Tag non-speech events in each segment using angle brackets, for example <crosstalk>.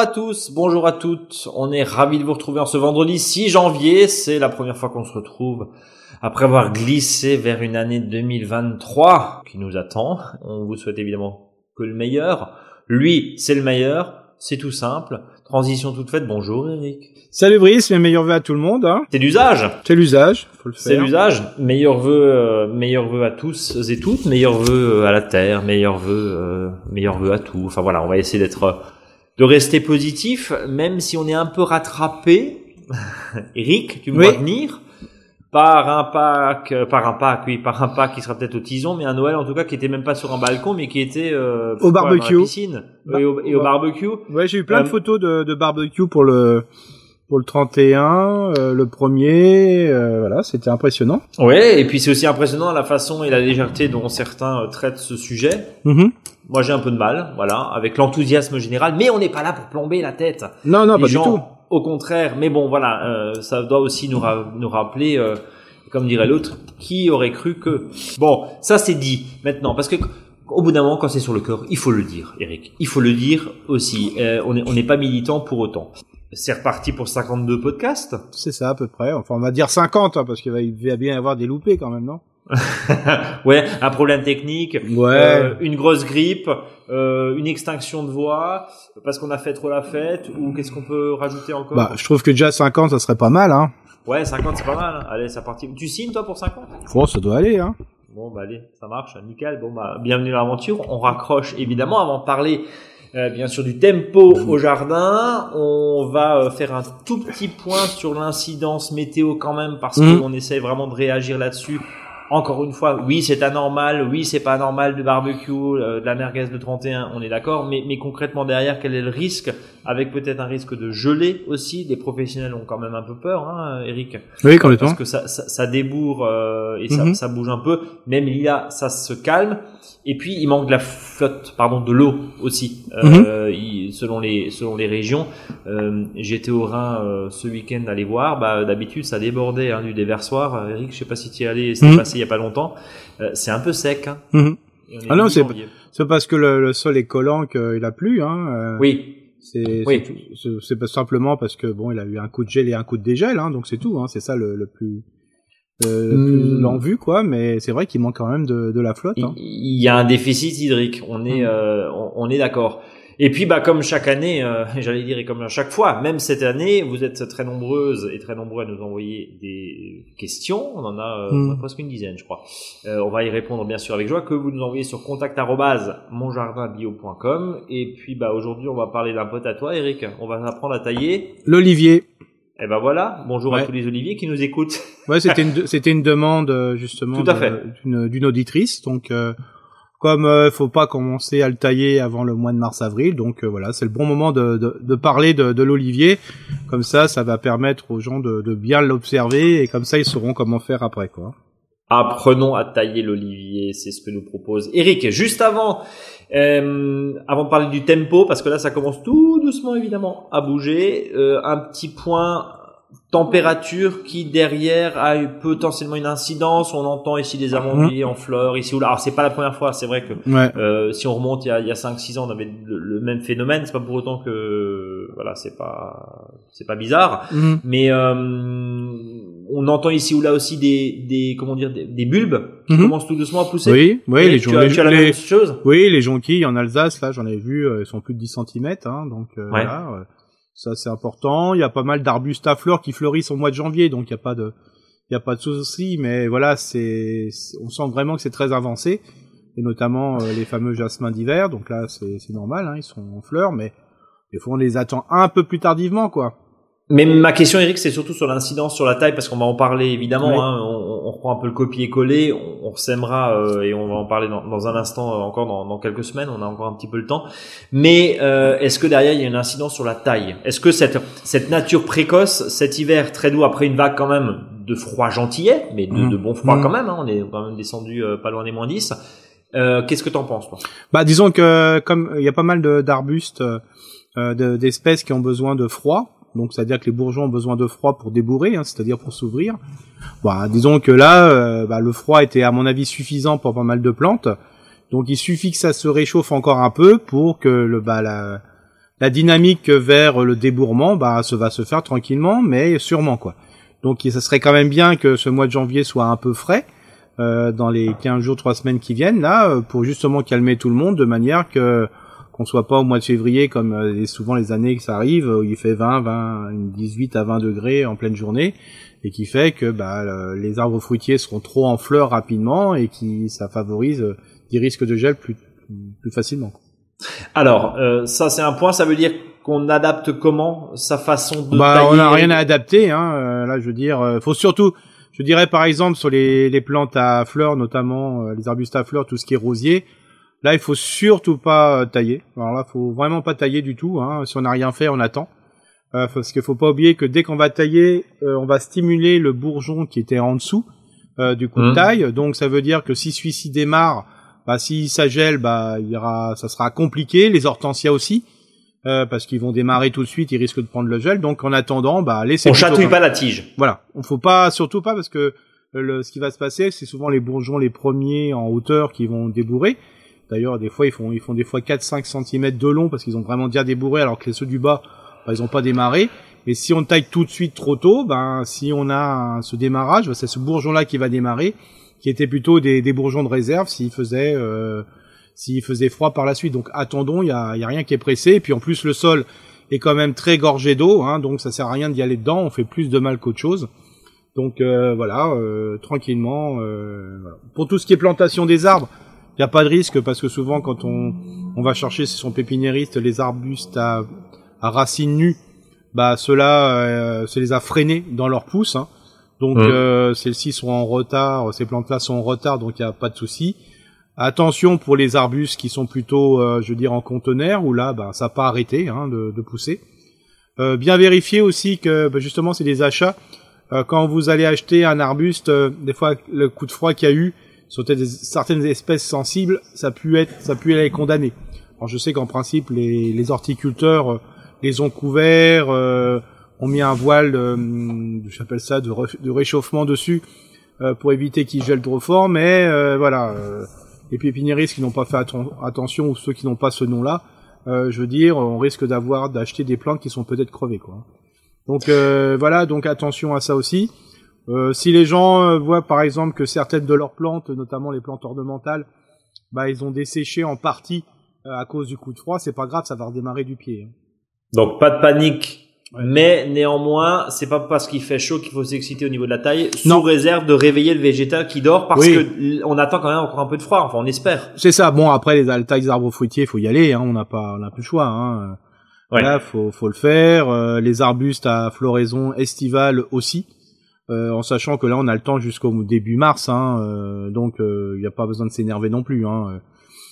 Bonjour à tous, bonjour à toutes. On est ravis de vous retrouver en ce vendredi 6 janvier. C'est la première fois qu'on se retrouve après avoir glissé vers une année 2023 qui nous attend. On vous souhaite évidemment que le meilleur. Lui, c'est le meilleur. C'est tout simple. Transition toute faite. Bonjour Eric. Salut Brice, mes meilleurs vœux à tout le monde. Hein. C'est l'usage. C'est l'usage, faut le C'est l'usage. Meilleurs vœux, euh, meilleurs vœux à tous et toutes. Meilleurs vœux euh, à la terre. Meilleurs vœux, euh, meilleurs vœux à tout. Enfin voilà, on va essayer d'être, de rester positif, même si on est un peu rattrapé. <laughs> Eric, tu me Oui. vois venir par un Pâques, euh, par un Pâques, oui, par un Pâques qui sera peut-être au tison, mais un Noël en tout cas qui était même pas sur un balcon, mais qui était euh, Au barbecue. dans la piscine et au, et au ouais. barbecue. Ouais, j'ai eu plein de Euh, photos de, de barbecue pour le pour le 31, euh, le premier, voilà, c'était impressionnant. Ouais, et puis c'est aussi impressionnant la façon et la légèreté dont certains traitent ce sujet. Mhm. Moi, j'ai un peu de mal, voilà, avec l'enthousiasme général, mais on n'est pas là pour plomber la tête. Non, non, Les pas gens, du tout. Au contraire, mais bon, voilà, euh, ça doit aussi nous, ra- nous rappeler, euh, comme dirait l'autre, qui aurait cru que. Bon, ça c'est dit maintenant, parce que au bout d'un moment, quand c'est sur le cœur, il faut le dire, Eric. Il faut le dire aussi. Euh, on n'est on pas militant pour autant. C'est reparti pour 52 podcasts. C'est ça à peu près. Enfin, on va dire 50, hein, parce qu'il va, il va bien y avoir des loupés quand même, non? <laughs> ouais, un problème technique, Ouais. euh, une grosse grippe, euh, une extinction de voix, parce qu'on a fait trop la fête, ou qu'est-ce qu'on peut rajouter encore? Bah, je trouve que déjà 50, ça serait pas mal, hein. Ouais, 50 c'est pas mal. hein. Allez, c'est parti. Tu signes toi pour 50 Bon, ça doit aller, hein. Bon, bah allez, ça marche, nickel. Bon, bah bienvenue à l'aventure. On raccroche évidemment avant de parler. euh, bien sûr du tempo au jardin, on va euh, faire un tout petit point sur l'incidence météo quand même parce Mhm. qu'on essaie vraiment de réagir là-dessus. Encore une fois, oui c'est anormal, oui c'est pas normal de barbecue, euh, de la merguez de 31, on est d'accord, mais, mais concrètement derrière quel est le risque Avec peut-être un risque de gelée aussi, les professionnels ont quand même un peu peur, hein, Eric Oui, complètement. parce que ça, ça, ça débourre euh, et ça, Mhm. ça bouge un peu. Même il y a, ça se calme. Et puis il manque de la flotte, pardon, de l'eau aussi, euh, il- selon les selon les régions. Euh, J'étais au Rhin euh, ce week-end aller voir. Bah, d'habitude ça débordait hein, du déversoir. Euh, Eric, je sais pas si tu y es allé, c'était Mhm. passé il y a pas longtemps. Euh, c'est un peu sec. Hein. Mhm. Ah non, c'est- parce que le, le sol est collant qu'il a plu, hein. euh, Oui. C'est Oui. c'est simplement parce que bon, il a eu un coup de gel et un coup de dégel, hein, donc c'est tout. Hein, c'est ça le, le plus euh, Hmm. vue, quoi. Mais c'est vrai qu'il manque quand même de, de la flotte. Il Hein. y a un déficit hydrique, on est, Mhm. euh, on, on est d'accord. Et puis, bah, comme chaque année, euh, <laughs> j'allais dire, et comme à chaque fois, même cette année, vous êtes très nombreuses et très nombreux à nous envoyer des questions. On en a euh, Mhm. presque une dizaine, je crois. Euh, on va y répondre bien sûr avec joie. Que vous nous envoyez sur contact@monjardinbio.com. Et puis, bah, aujourd'hui, on va parler d'un pote à toi, Eric. On va apprendre à tailler. L'olivier. Et ben voilà. Bonjour à tous les oliviers qui nous écoutent. Ouais, c'était une c'était une demande euh, justement Tout à de- fait. d'une d'une auditrice. Donc euh, comme euh, faut pas commencer à le tailler avant le mois de mars-avril, donc euh, voilà, c'est le bon moment de, de, de parler de, de l'olivier. Comme ça, ça va permettre aux gens de, de bien l'observer et comme ça, ils sauront comment faire après, quoi. Apprenons à tailler l'olivier, c'est ce que nous propose Eric. Juste avant, euh, avant de parler du tempo, parce que là ça commence tout doucement évidemment à bouger, euh, un petit point température qui derrière a eu potentiellement une incidence. On entend ici des amandiers en fleurs, ici ou là. Alors c'est pas la première fois, c'est vrai que Ouais. euh, si on remonte il y a, il y a 5-6 ans, on avait le, le même phénomène. C'est pas pour autant que voilà, c'est pas c'est pas bizarre. Mhm. Mais euh, on entend ici ou là aussi des, des comment dire des, des bulbes qui Mhm. commencent tout doucement à pousser. Oui, oui, Et les, tu, jon- as, les- tu as la les- même chose. oui, les jonquilles en Alsace, là, j'en ai vu, euh, ils sont plus de 10 cm, hein, donc euh, voilà, euh, ça c'est important. Il y a pas mal d'arbustes à fleurs qui fleurissent au mois de janvier, donc il y a pas de, il y a pas de souci, mais voilà, c'est, on sent vraiment que c'est très avancé, et notamment euh, les fameux jasmins d'hiver, donc là c'est, c'est normal, hein, ils sont en fleurs, mais des fois on les attend un peu plus tardivement, quoi. Mais ma question, Eric, c'est surtout sur l'incidence sur la taille, parce qu'on va en parler évidemment. Oui. Hein, on, on reprend un peu le copier-coller, on, on sèmera euh, et on va en parler dans, dans un instant, euh, encore dans, dans quelques semaines. On a encore un petit peu le temps. Mais euh, est-ce que derrière il y a une incidence sur la taille? Est-ce que cette cette nature précoce, cet hiver très doux après une vague quand même de froid gentillet, mais de, Mhm. de bon froid Mhm. quand même, hein, on est quand même descendu euh, pas loin des moins 10. Euh, Qu'est-ce que t'en penses, toi? Bah, disons que comme il y a pas mal de- d'arbustes, euh, de- d'espèces qui ont besoin de froid, donc c'est-à-dire que les bourgeons ont besoin de froid pour débourrer, hein, c'est-à-dire pour s'ouvrir. Bah, disons que là, euh, bah, le froid était à mon avis suffisant pour pas mal de plantes, donc il suffit que ça se réchauffe encore un peu pour que le bah, la, la dynamique vers le débourrement, bah, ça va se faire tranquillement, mais sûrement quoi. Donc ça serait quand même bien que ce mois de janvier soit un peu frais euh, dans les 15 jours, 3 semaines qui viennent là, euh, pour justement calmer tout le monde de manière que qu'on soit pas au mois de février comme euh, souvent les années que ça arrive où il fait 20, 20, 18 à 20 degrés en pleine journée et qui fait que bah, les arbres fruitiers seront trop en fleurs rapidement et qui ça favorise des risques de gel plus plus facilement. Alors, euh, ça c'est un point, ça veut dire qu'on adapte comment sa façon de bah, tailler on n'a rien à adapter. Hein. Euh, là, je veux dire, euh, faut surtout, je dirais par exemple sur les, les plantes à fleurs, notamment les arbustes à fleurs, tout ce qui est rosier. Là, il faut surtout pas tailler. Alors là, faut vraiment pas tailler du tout. Hein. Si on n'a rien fait, on attend. parce qu'il faut pas oublier que dès qu'on va tailler, on va stimuler le bourgeon qui était en dessous du coup de mmh. taille. Donc ça veut dire que si celui-ci démarre bah, si ça gèle, bah, il y aura, ça sera compliqué. Les hortensias aussi, euh, parce qu'ils vont démarrer tout de suite, ils risquent de prendre le gel. Donc, en attendant, bah, laissez. On chatouille pas la tige. Voilà, on faut pas, surtout pas, parce que euh, le, ce qui va se passer, c'est souvent les bourgeons les premiers en hauteur qui vont débourrer. D'ailleurs, des fois, ils font, ils font des fois 4-5 cm de long parce qu'ils ont vraiment déjà débourré, alors que ceux du bas, bah, ils ont pas démarré. Mais si on taille tout de suite trop tôt, ben, si on a ce démarrage, bah, c'est ce bourgeon-là qui va démarrer qui étaient plutôt des, bourgeons de réserve s'il faisait euh, faisait froid par la suite. Donc attendons, il y a, y a, rien qui est pressé. Et puis en plus le sol est quand même très gorgé d'eau, hein, donc ça sert à rien d'y aller dedans. On fait plus de mal qu'autre chose. Donc euh, voilà, euh, tranquillement. Euh. Pour tout ce qui est plantation des arbres, il n'y a pas de risque parce que souvent quand on, on va chercher chez son pépiniériste les arbustes à, à racines nues, bah ceux-là, euh, ça les a freinés dans leur pousse. Hein. Donc mmh. euh, celles-ci sont en retard, ces plantes-là sont en retard, donc il n'y a pas de souci. Attention pour les arbustes qui sont plutôt, euh, je veux dire, en conteneur, où là, bah, ça n'a pas arrêté hein, de, de, pousser. Euh, bien vérifier aussi que, bah, justement, c'est des achats. Euh, quand vous allez acheter un arbuste, euh, des fois, le coup de froid qu'il y a eu sur certaines espèces sensibles, ça pu être, ça pu être condamné. Alors, je sais qu'en principe, les, les horticulteurs les ont couverts on mis un voile, euh, j'appelle ça, de, réchauffement dessus euh, pour éviter qu'il gèle trop fort. Mais euh, voilà, euh, les pépiniéristes qui n'ont pas fait attention ou ceux qui n'ont pas ce nom-là, je veux dire, on risque d'avoir d'acheter des plantes qui sont peut-être crevées, quoi. Donc voilà, donc attention à ça aussi. Si les gens voient par exemple que certaines de leurs plantes, notamment les plantes ornementales, bah ils ont desséché en partie à cause du coup de froid, c'est pas grave, ça va redémarrer du pied. Hein. Donc pas de panique mais néanmoins, c'est pas parce qu'il fait chaud qu'il faut s'exciter au niveau de la taille, sous réserve de réveiller le végétal qui dort, parce que on attend quand même encore un peu de froid. Enfin, on espère. C'est ça. Bon, après les tailles d'arbres fruitiers, faut y aller. Hein, on n'a pas, on n'a plus le choix. Hein. Voilà, faut, faut le faire. Euh, les arbustes à floraison estivale aussi, euh, en sachant que là, on a le temps jusqu'au début mars. Hein, euh, donc, il n'y a pas besoin de s'énerver non plus. Hein.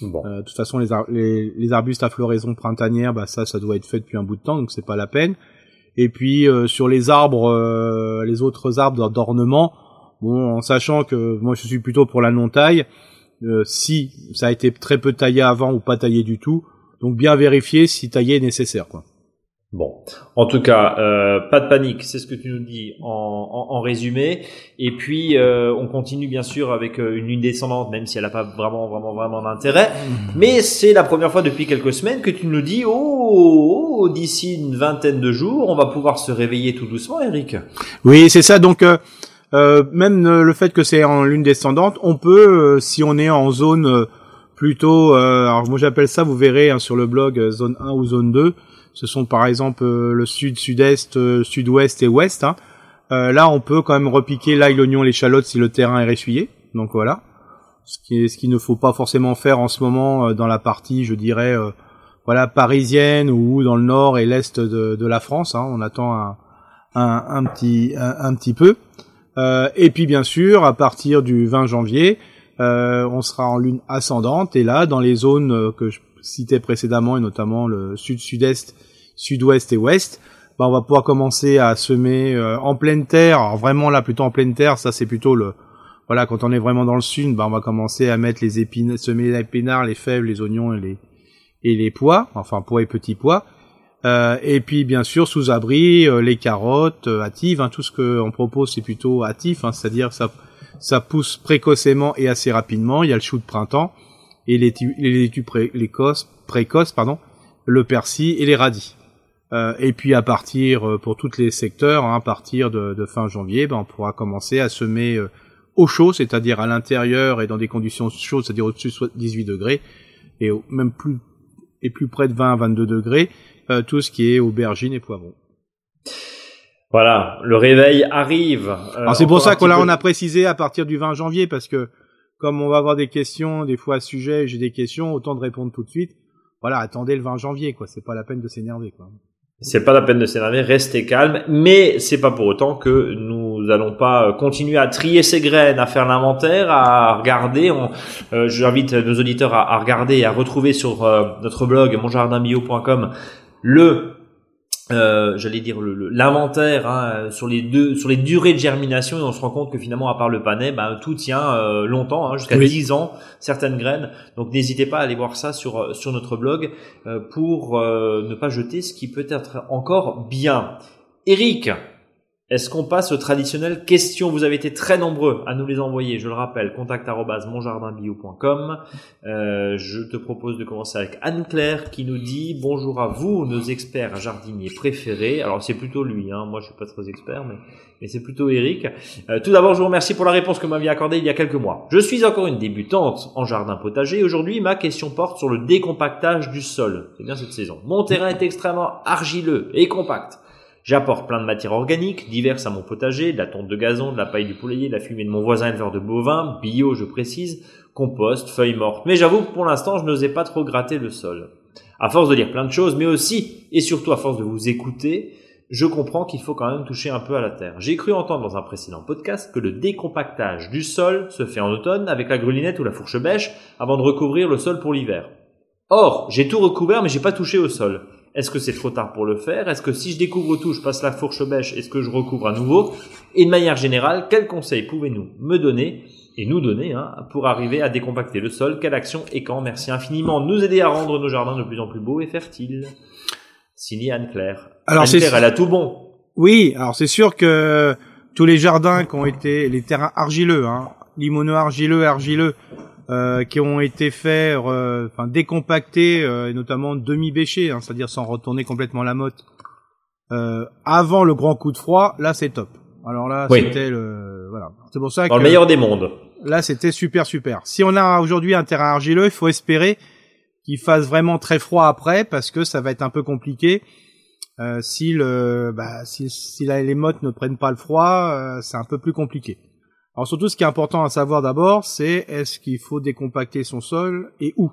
Bon. de toute façon, les, les, les, arbustes à floraison printanière, bah ça, ça doit être fait depuis un bout de temps, donc c'est pas la peine. Et puis euh, sur les arbres, euh, les autres arbres d'ornement, bon, en sachant que moi je suis plutôt pour la non-taille, euh, si ça a été très peu taillé avant ou pas taillé du tout, donc bien vérifier si tailler est nécessaire, quoi. Bon, en tout cas, euh, pas de panique, c'est ce que tu nous dis en, en, en résumé. Et puis, euh, on continue bien sûr avec euh, une lune descendante, même si elle n'a pas vraiment, vraiment, vraiment d'intérêt. Mmh. Mais c'est la première fois depuis quelques semaines que tu nous dis, oh, oh d'ici une vingtaine de jours, on va pouvoir se réveiller tout doucement, Eric. Oui, c'est ça. Donc, euh, même le fait que c'est en lune descendante, on peut, si on est en zone plutôt, alors moi j'appelle ça, vous verrez hein, sur le blog, zone 1 ou zone 2 ce sont par exemple euh, le sud, sud-est, euh, sud-ouest et ouest. Hein. Euh, là, on peut quand même repiquer l'ail, l'oignon, l'échalote si le terrain est ressuyé. Donc voilà. Ce qui, ce qu'il ne faut pas forcément faire en ce moment dans la partie, je dirais, voilà, parisienne ou dans le nord et l'est de, de la France. Hein. On attend un, un, un petit, un, petit peu. et puis bien sûr, à partir du 20 janvier, on sera en lune ascendante et là, dans les zones que je citais précédemment et notamment le sud-sud-est sud-ouest et ouest, bah on va pouvoir commencer à semer euh, en pleine terre. Alors vraiment là plutôt en pleine terre, ça c'est plutôt le voilà quand on est vraiment dans le sud, bah on va commencer à mettre les épines, semer les épinards, les fèves, les oignons et les et les pois, enfin pois et petits pois. Euh, et puis bien sûr sous abri euh, les carottes euh, hâtives, hein, tout ce qu'on propose c'est plutôt hâtif, hein, c'est-à-dire ça ça pousse précocement et assez rapidement. Il y a le chou de printemps et les, les laitues précoces, précoces pardon, le persil et les radis. Euh, et puis à partir euh, pour tous les secteurs, hein, à partir de, de, fin janvier, ben, on pourra commencer à semer euh, au chaud, c'est-à-dire à, l'intérieur et dans des conditions chaudes, c'est-à-dire au-dessus de 18 degrés et même plus et plus près de 20 22 degrés, euh, tout ce qui est aubergines et poivrons. Voilà, le réveil arrive. Alors c'est pour ça qu'on on a précisé à partir du 20 janvier parce que comme on va avoir des questions des fois à sujet, j'ai des questions, autant de répondre tout de suite. Voilà, attendez le 20 janvier quoi, c'est pas la peine de s'énerver quoi. C'est pas la peine de s'énerver, restez calme, mais c'est pas pour autant que nous allons pas continuer à trier ces graines, à faire l'inventaire, à regarder. Euh, J'invite nos auditeurs à, à, regarder et à retrouver sur euh, notre blog monjardinbio.com le euh, j'allais dire l'inventaire hein, sur les deux sur les durées de germination et on se rend compte que finalement à part le panais ben, tout tient euh, longtemps hein, jusqu'à 10 ans certaines graines. Donc n'hésitez pas à aller voir ça sur euh, sur notre blog euh, pour ne pas jeter ce qui peut être encore bien. Eric est-ce qu'on passe aux traditionnelles questions Vous avez été très nombreux à nous les envoyer, je le rappelle, contact@monjardinbio.com. Euh, je te propose de commencer avec Anne-Claire qui nous dit bonjour à vous, nos experts jardiniers préférés. Alors c'est plutôt lui, hein. moi je suis pas très expert, mais, c'est plutôt Eric. Euh, tout d'abord, je vous remercie pour la réponse que vous m'aviez accordée il y a quelques mois. Je suis encore une débutante en jardin potager. Aujourd'hui, ma question porte sur le décompactage du sol. C'est bien cette saison. Mon terrain est extrêmement argileux et compact. J'apporte plein de matières organiques, diverses à mon potager, de la tonte de gazon, de la paille du poulailler, de la fumée de mon voisin éleveur de bovins, bio je précise, compost, feuilles mortes. Mais j'avoue que pour l'instant je n'osais pas trop gratter le sol. À force de lire plein de choses, mais aussi et surtout à force de vous écouter, je comprends qu'il faut quand même toucher un peu à la terre. J'ai cru entendre dans un précédent podcast que le décompactage du sol se fait en automne avec la grelinette ou la fourche bêche avant de recouvrir le sol pour l'hiver. Or, j'ai tout recouvert mais j'ai pas touché au sol. Est-ce que c'est trop tard pour le faire? Est-ce que si je découvre tout, je passe la fourche bêche, est-ce que je recouvre à nouveau? Et de manière générale, quels conseils pouvez-nous me donner et nous donner hein, pour arriver à décompacter le sol? Quelle action et quand? Merci infiniment de nous aider à rendre nos jardins de plus en plus beaux et fertiles. Signé Anne-Claire. Alors Anne-Claire, elle a tout bon. Oui, alors c'est sûr que tous les jardins qui ont été, les terrains argileux, hein, limono argileux, argileux, euh, qui ont été faits, euh, enfin décompactés, euh, et notamment demi-bêchés, hein, c'est-à-dire sans retourner complètement la motte, avant le grand coup de froid, là c'est top. Alors là, c'était le, voilà. C'est pour ça Dans le meilleur des mondes. Là, c'était super super. Si on a aujourd'hui un terrain argileux, il faut espérer qu'il fasse vraiment très froid après, parce que ça va être un peu compliqué. Euh, si le, bah, si, si les mottes ne prennent pas le froid, c'est un peu plus compliqué. Alors surtout, ce qui est important à savoir d'abord, c'est est-ce qu'il faut décompacter son sol et où?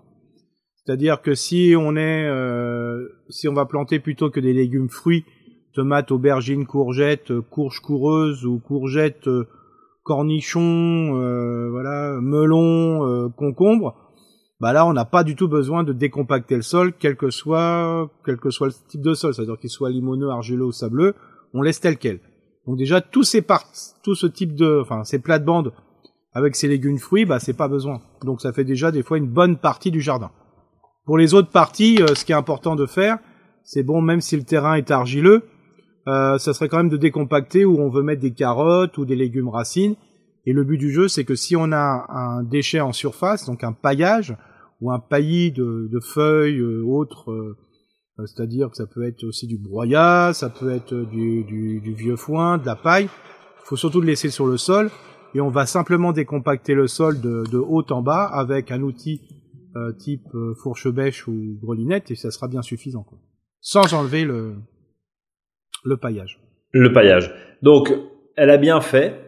C'est-à-dire que si on est, euh, si on va planter plutôt que des légumes fruits, tomates, aubergines, courgettes, courges coureuses ou courgettes, euh, cornichons, euh, voilà, melons, concombres, bah là on n'a pas du tout besoin de décompacter le sol, quel que soit, quel que soit le type de sol, c'est-à-dire qu'il soit limoneux, argileux ou sableux, on laisse tel quel. Donc déjà tous ces parts, tout ce type de, enfin ces plates-bandes avec ces légumes fruits, bah c'est pas besoin. Donc ça fait déjà des fois une bonne partie du jardin. Pour les autres parties, euh, ce qui est important de faire, c'est bon même si le terrain est argileux, euh, ça serait quand même de décompacter où on veut mettre des carottes ou des légumes racines. Et le but du jeu, c'est que si on a un déchet en surface, donc un paillage ou un paillis de, feuilles euh, autres euh, c'est-à-dire que ça peut être aussi du broyat, ça peut être du, du, du, vieux foin, de la paille. Il faut surtout le laisser sur le sol et on va simplement décompacter le sol de, de haut en bas avec un outil euh, type euh, fourche bêche ou grelinette et ça sera bien suffisant. Quoi. Sans enlever le, le paillage. Le paillage. Donc, elle a bien fait,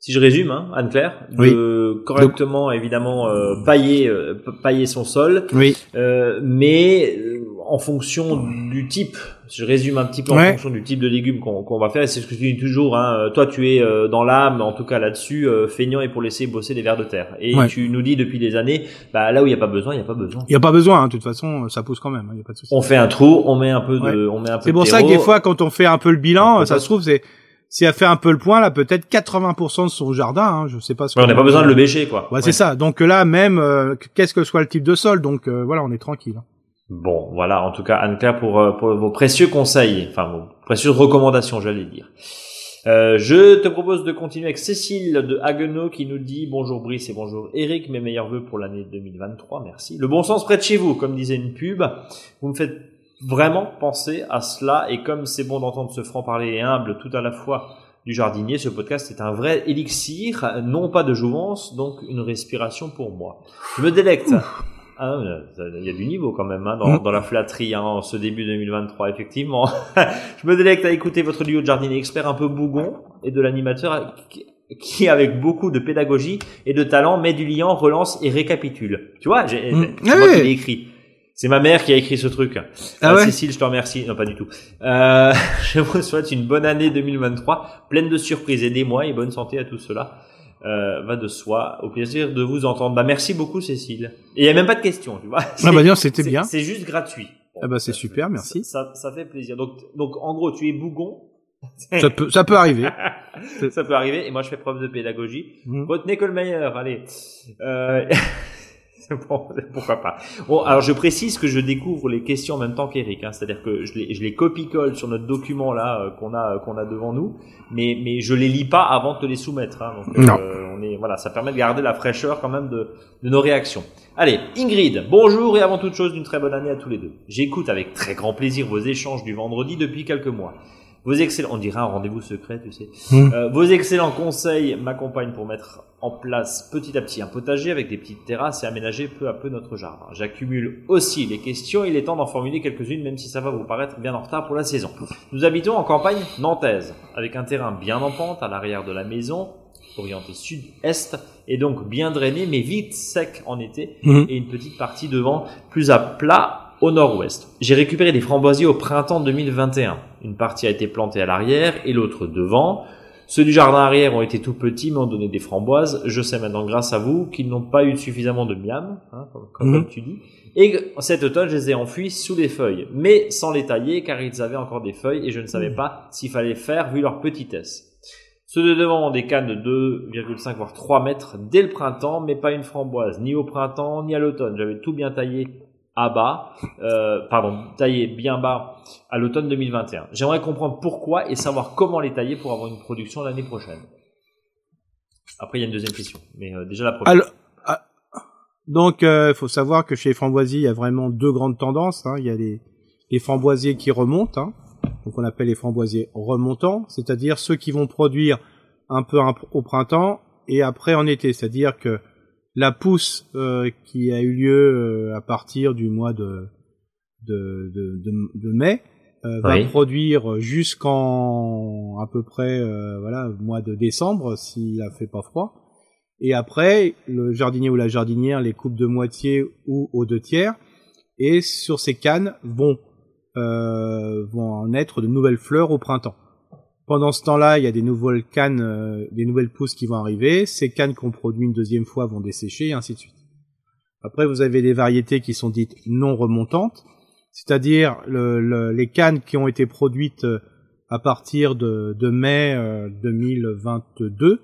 si je résume, hein, Anne-Claire, de correctement évidemment euh, pailler, euh, pailler son sol, oui. euh, mais en fonction du type, je résume un petit peu en fonction du type de légumes qu'on va faire, et c'est ce que tu dis toujours, hein, toi tu es euh, dans l'âme, en tout cas là-dessus, euh, feignant et pour laisser bosser des vers de terre. Et tu nous dis depuis des années, bah, là où il n'y a pas besoin, il n'y a pas besoin. Il n'y a pas besoin, hein, de toute façon, ça pousse quand même, il hein, a pas de souci. On fait un trou, on met un peu de... on met un peu C'est pour ça que des fois, quand on fait un peu le bilan, ça se trouve, c'est... Si elle fait un peu le point, là, peut-être 80% de son jardin, hein, je sais pas. Ce on n'a pas besoin de le bêcher, quoi. Ouais, c'est ça. Donc là, même, euh, qu'est-ce que soit le type de sol, donc voilà, on est tranquille. Hein. Bon, voilà, en tout cas, Anne-Claire, pour, euh, pour vos précieux conseils, enfin vos précieuses recommandations, j'allais dire. Euh, je te propose de continuer avec Cécile de Haguenau qui nous dit bonjour Brice et bonjour Eric, mes meilleurs voeux pour l'année 2023, merci. Le bon sens près de chez vous, comme disait une pub. Vous me faites vraiment penser à cela. Et comme c'est bon d'entendre ce franc-parler et humble tout à la fois du jardinier, ce podcast est un vrai élixir, non pas de jouvence, donc une respiration pour moi. Je me délecte. Ah, il y a du niveau quand même hein, dans, mm. dans, la flatterie hein, en ce début 2023, effectivement. <laughs> je me délecte à écouter votre duo de jardinier expert un peu bougon et de l'animateur qui, avec beaucoup de pédagogie et de talent, met du liant, relance et récapitule. Tu vois, j'ai, mm. c'est moi qui l'ai écrit. C'est ma mère qui a écrit ce truc. Ah euh, Cécile, je te remercie. Non, pas du tout. Euh, <laughs> je vous souhaite une bonne année 2023, pleine de surprises. Aidez-moi et bonne santé à tout cela. Euh, va de soi. Au plaisir de vous entendre. Bah, merci beaucoup, Cécile. Et il y a même pas de questions, tu vois. Ah bah c'était bien. C'est juste gratuit. ah bah c'est super, merci. Ça, ça, fait plaisir. Donc, donc en gros, tu es bougon. ça peut, ça peut arriver. <laughs> ça peut arriver. Et moi, je fais preuve de pédagogie. Mmh. Retenez que le meilleur. Allez. Euh... <laughs> <laughs> bon, pourquoi pas. Bon, alors je précise que je découvre les questions en même temps qu'Eric, hein, c'est-à-dire que je les, je les copie-colle sur notre document là euh, qu'on a qu'on a devant nous, mais mais je les lis pas avant de te les soumettre. Hein, donc, non. Euh, on est voilà, ça permet de garder la fraîcheur quand même de, de nos réactions. Allez, Ingrid, bonjour et avant toute chose une très bonne année à tous les deux. J'écoute avec très grand plaisir vos échanges du vendredi depuis quelques mois. Vos excellents, on dirait un rendez-vous secret, tu sais. Hmm. Euh, vos excellents conseils m'accompagnent pour mettre en place petit à petit un potager avec des petites terrasses et aménager peu à peu notre jardin. J'accumule aussi les questions, il est temps d'en formuler quelques-unes même si ça va vous paraître bien en retard pour la saison. Nous habitons en campagne nantaise avec un terrain bien en pente à l'arrière de la maison, orienté sud-est et donc bien drainé mais vite sec en été hmm. et une petite partie devant plus à plat au nord-ouest. J'ai récupéré des framboisiers au printemps 2021. Une partie a été plantée à l'arrière et l'autre devant. Ceux du jardin arrière ont été tout petits mais ont donné des framboises. Je sais maintenant grâce à vous qu'ils n'ont pas eu suffisamment de miam, hein, comme, mhm. tu dis. Et cet automne, je les ai enfuis sous les feuilles, mais sans les tailler car ils avaient encore des feuilles et je ne savais mhm. pas s'il fallait faire vu leur petitesse. Ceux de devant ont des cannes de 2,5 voire 3 mètres dès le printemps, mais pas une framboise, ni au printemps ni à l'automne. J'avais tout bien taillé à bas, euh, pardon, taillé bien bas à l'automne 2021. J'aimerais comprendre pourquoi et savoir comment les tailler pour avoir une production l'année prochaine. Après, il y a une deuxième question, mais euh, déjà la première. Ah, donc, il euh, faut savoir que chez les framboisiers, il y a vraiment deux grandes tendances. Hein. Il y a les, les framboisiers qui remontent, hein. donc on appelle les framboisiers remontants, c'est-à-dire ceux qui vont produire un peu au printemps et après en été, c'est-à-dire que la pousse euh, qui a eu lieu euh, à partir du mois de de, de, de, mai euh, va produire jusqu'en à peu près voilà mois de décembre s'il a fait pas froid. Et après le jardinier ou la jardinière les coupe de moitié ou aux deux tiers et sur ces cannes vont vont en être de nouvelles fleurs au printemps pendant ce temps-là, il y a des nouvelles cannes, euh, des nouvelles pousses qui vont arriver. Ces cannes qu'on produit une deuxième fois vont dessécher, et ainsi de suite. Après, vous avez des variétés qui sont dites non remontantes, c'est-à-dire le, les cannes qui ont été produites euh, à partir de, de mai 2022 euh,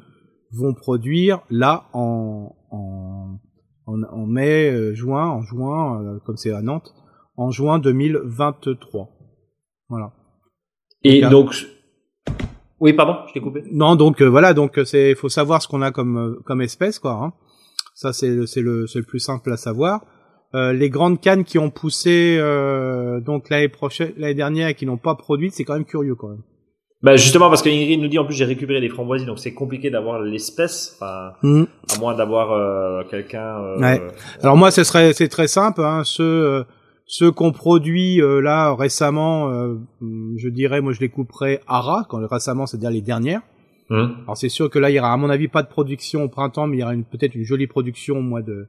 vont produire là en, en, en, mai, juin, en juin, comme c'est à Nantes, en juin 2023. Voilà. Et donc, oui, pardon, je t'ai coupé. Non, donc euh, voilà, donc euh, c'est faut savoir ce qu'on a comme euh, comme espèce quoi. Hein. Ça c'est c'est le c'est le plus simple à savoir. les grandes cannes qui ont poussé donc l'année prochaine l'année dernière et qui n'ont pas produit, c'est quand même curieux quand même. Bah justement parce que Ingrid nous dit en plus j'ai récupéré les framboisiers donc c'est compliqué d'avoir l'espèce mmh. à moins d'avoir quelqu'un. Ouais. Alors moi ce serait c'est très simple hein, ceux ceux qu'on produit euh, là récemment, euh, je dirais, moi je les couperais à ras, quand récemment c'est-à-dire les dernières. Hum. Alors c'est sûr que là il y aura à mon avis pas de production au printemps, mais il y aura peut-être une jolie production au mois de,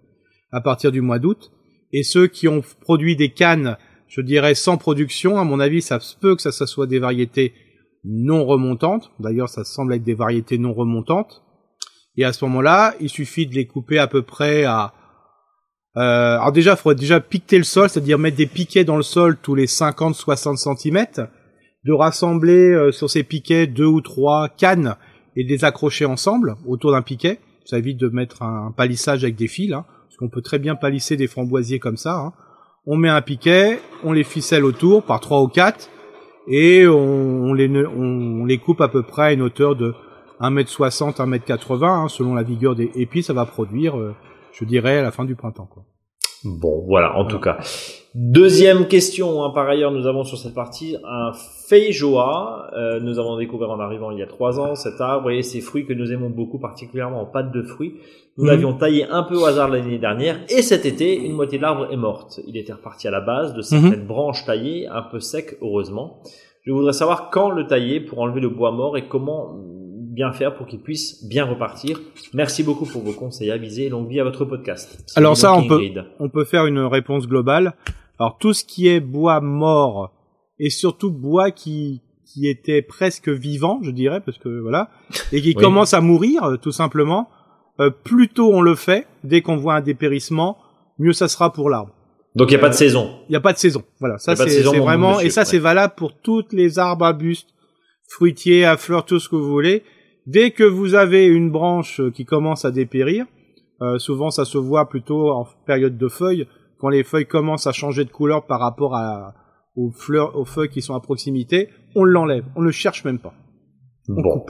à partir du mois d'août. Et ceux qui ont produit des cannes, je dirais sans production, à mon avis ça se peut que ça, ça soit des variétés non remontantes. D'ailleurs ça semble être des variétés non remontantes. Et à ce moment-là, il suffit de les couper à peu près à euh, alors déjà, il faudrait déjà piquer le sol, c'est-à-dire mettre des piquets dans le sol tous les 50-60 cm, de rassembler euh, sur ces piquets deux ou trois cannes et de les accrocher ensemble autour d'un piquet. Ça évite de mettre un, palissage avec des fils, hein, parce qu'on peut très bien palisser des framboisiers comme ça. Hein. On met un piquet, on les ficelle autour par trois ou quatre, et on, les, on, les coupe à peu près à une hauteur de 1m60, 1m80, hein, selon la vigueur des... Et puis ça va produire... Euh, je dirais à la fin du printemps. Quoi. Bon, voilà, en tout cas. Deuxième question, hein, par ailleurs, nous avons sur cette partie un feijoa. Euh, nous avons découvert en arrivant il y a trois ans cet arbre et ces fruits que nous aimons beaucoup, particulièrement en pâte de fruits. Nous mhm. l'avions taillé un peu au hasard l'année dernière et cet été, une moitié de l'arbre est morte. Il était reparti à la base de certaines mhm. branches taillées, un peu secs, heureusement. Je voudrais savoir quand le tailler pour enlever le bois mort et comment bien faire pour qu'il puisse bien repartir. Merci beaucoup pour vos conseils avisés et longue vie à votre podcast. Alors ça, on peut, on peut faire une réponse globale. Alors tout ce qui est bois mort et surtout bois qui qui était presque vivant, je dirais, parce que voilà, et qui commence à mourir euh, tout simplement. Euh, plus tôt on le fait, dès qu'on voit un dépérissement, mieux ça sera pour l'arbre. Donc il n'y a pas de saison. Il n'y a pas de saison. Voilà, ça c'est vraiment et ça c'est valable pour toutes les arbres arbustes, fruitiers, à fleurs, tout ce que vous voulez. Dès que vous avez une branche qui commence à dépérir, euh, souvent ça se voit plutôt en période de feuilles, quand les feuilles commencent à changer de couleur par rapport à, aux fleurs, aux feuilles qui sont à proximité, on l'enlève, on ne le cherche même pas. On bon.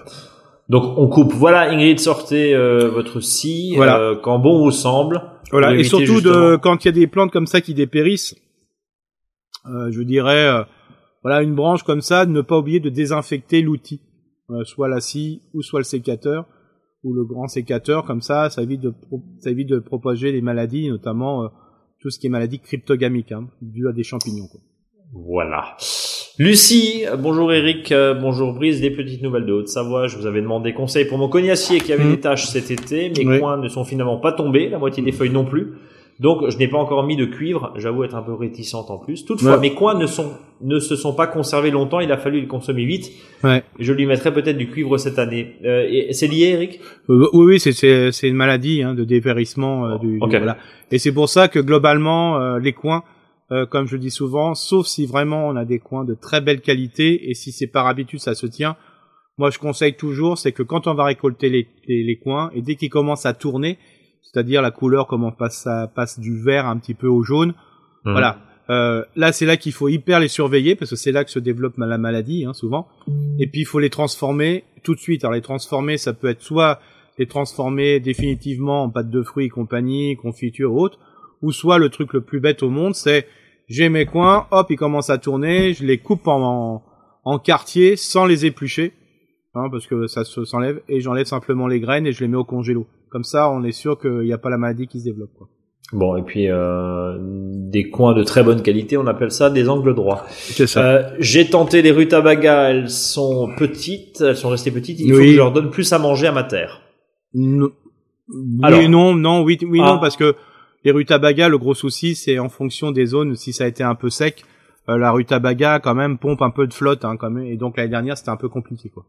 Donc on coupe. Voilà, Ingrid, sortez euh, votre scie voilà. Euh, quand bon vous semble. Voilà, et surtout de, quand il y a des plantes comme ça qui dépérissent, euh, je dirais, euh, voilà, une branche comme ça, ne pas oublier de désinfecter l'outil, soit la scie ou soit le sécateur ou le grand sécateur, comme ça, ça évite de, ça évite de propager les maladies, notamment tout ce qui est maladie cryptogamique, hein, due à des champignons. Quoi. Voilà. Lucie, bonjour Eric, euh, bonjour Brice, des petites nouvelles de Haute-Savoie. Je vous avais demandé conseil pour mon cognacier qui avait mmh. des taches cet été. Mes coins ne sont finalement pas tombés, la moitié des feuilles non plus. Donc je n'ai pas encore mis de cuivre, j'avoue être un peu réticente en plus. Toutefois, mes coins ne sont ne se sont pas conservés longtemps, il a fallu les consommer vite. Ouais. Je lui mettrai peut-être du cuivre cette année. Euh, c'est lié, Eric? Euh, Oui, oui, c'est c'est une maladie hein, de dépérissement euh, du, voilà. Et c'est pour ça que globalement euh, les coins euh, comme je dis souvent, sauf si vraiment on a des coins de très belle qualité et si c'est par habitude ça se tient. Moi, je conseille toujours, c'est que quand on va récolter les, les, coins et dès qu'ils commencent à tourner, c'est-à-dire la couleur comment passe ça passe du vert un petit peu au jaune, mmh. voilà. Euh, là, c'est là qu'il faut hyper les surveiller parce que c'est là que se développe la maladie, hein, souvent. Et puis il faut les transformer tout de suite. Alors les transformer, ça peut être soit les transformer définitivement en pâte de fruits et compagnie, confiture ou autre, ou soit le truc le plus bête au monde, c'est j'ai mes coins, hop, ils commencent à tourner, je les coupe en, en, quartier sans les éplucher, hein, parce que ça se s'enlève, et j'enlève simplement les graines et je les mets au congélo. Comme ça, on est sûr qu'il n'y a pas la maladie qui se développe. Quoi. Bon, et puis euh, des coins de très bonne qualité, on appelle ça des angles droits. C'est ça. Euh, j'ai tenté les rutabagas, elles sont petites, elles sont restées petites. Il faut que je leur donne plus à manger à ma terre. Non. Oui, non, non, oui, oui, non, ah. parce que les rutabagas, le gros souci, c'est en fonction des zones, si ça a été un peu sec, euh, la rutabaga quand même pompe un peu de flotte, hein, quand même. Et donc l'année dernière, c'était un peu compliqué, quoi.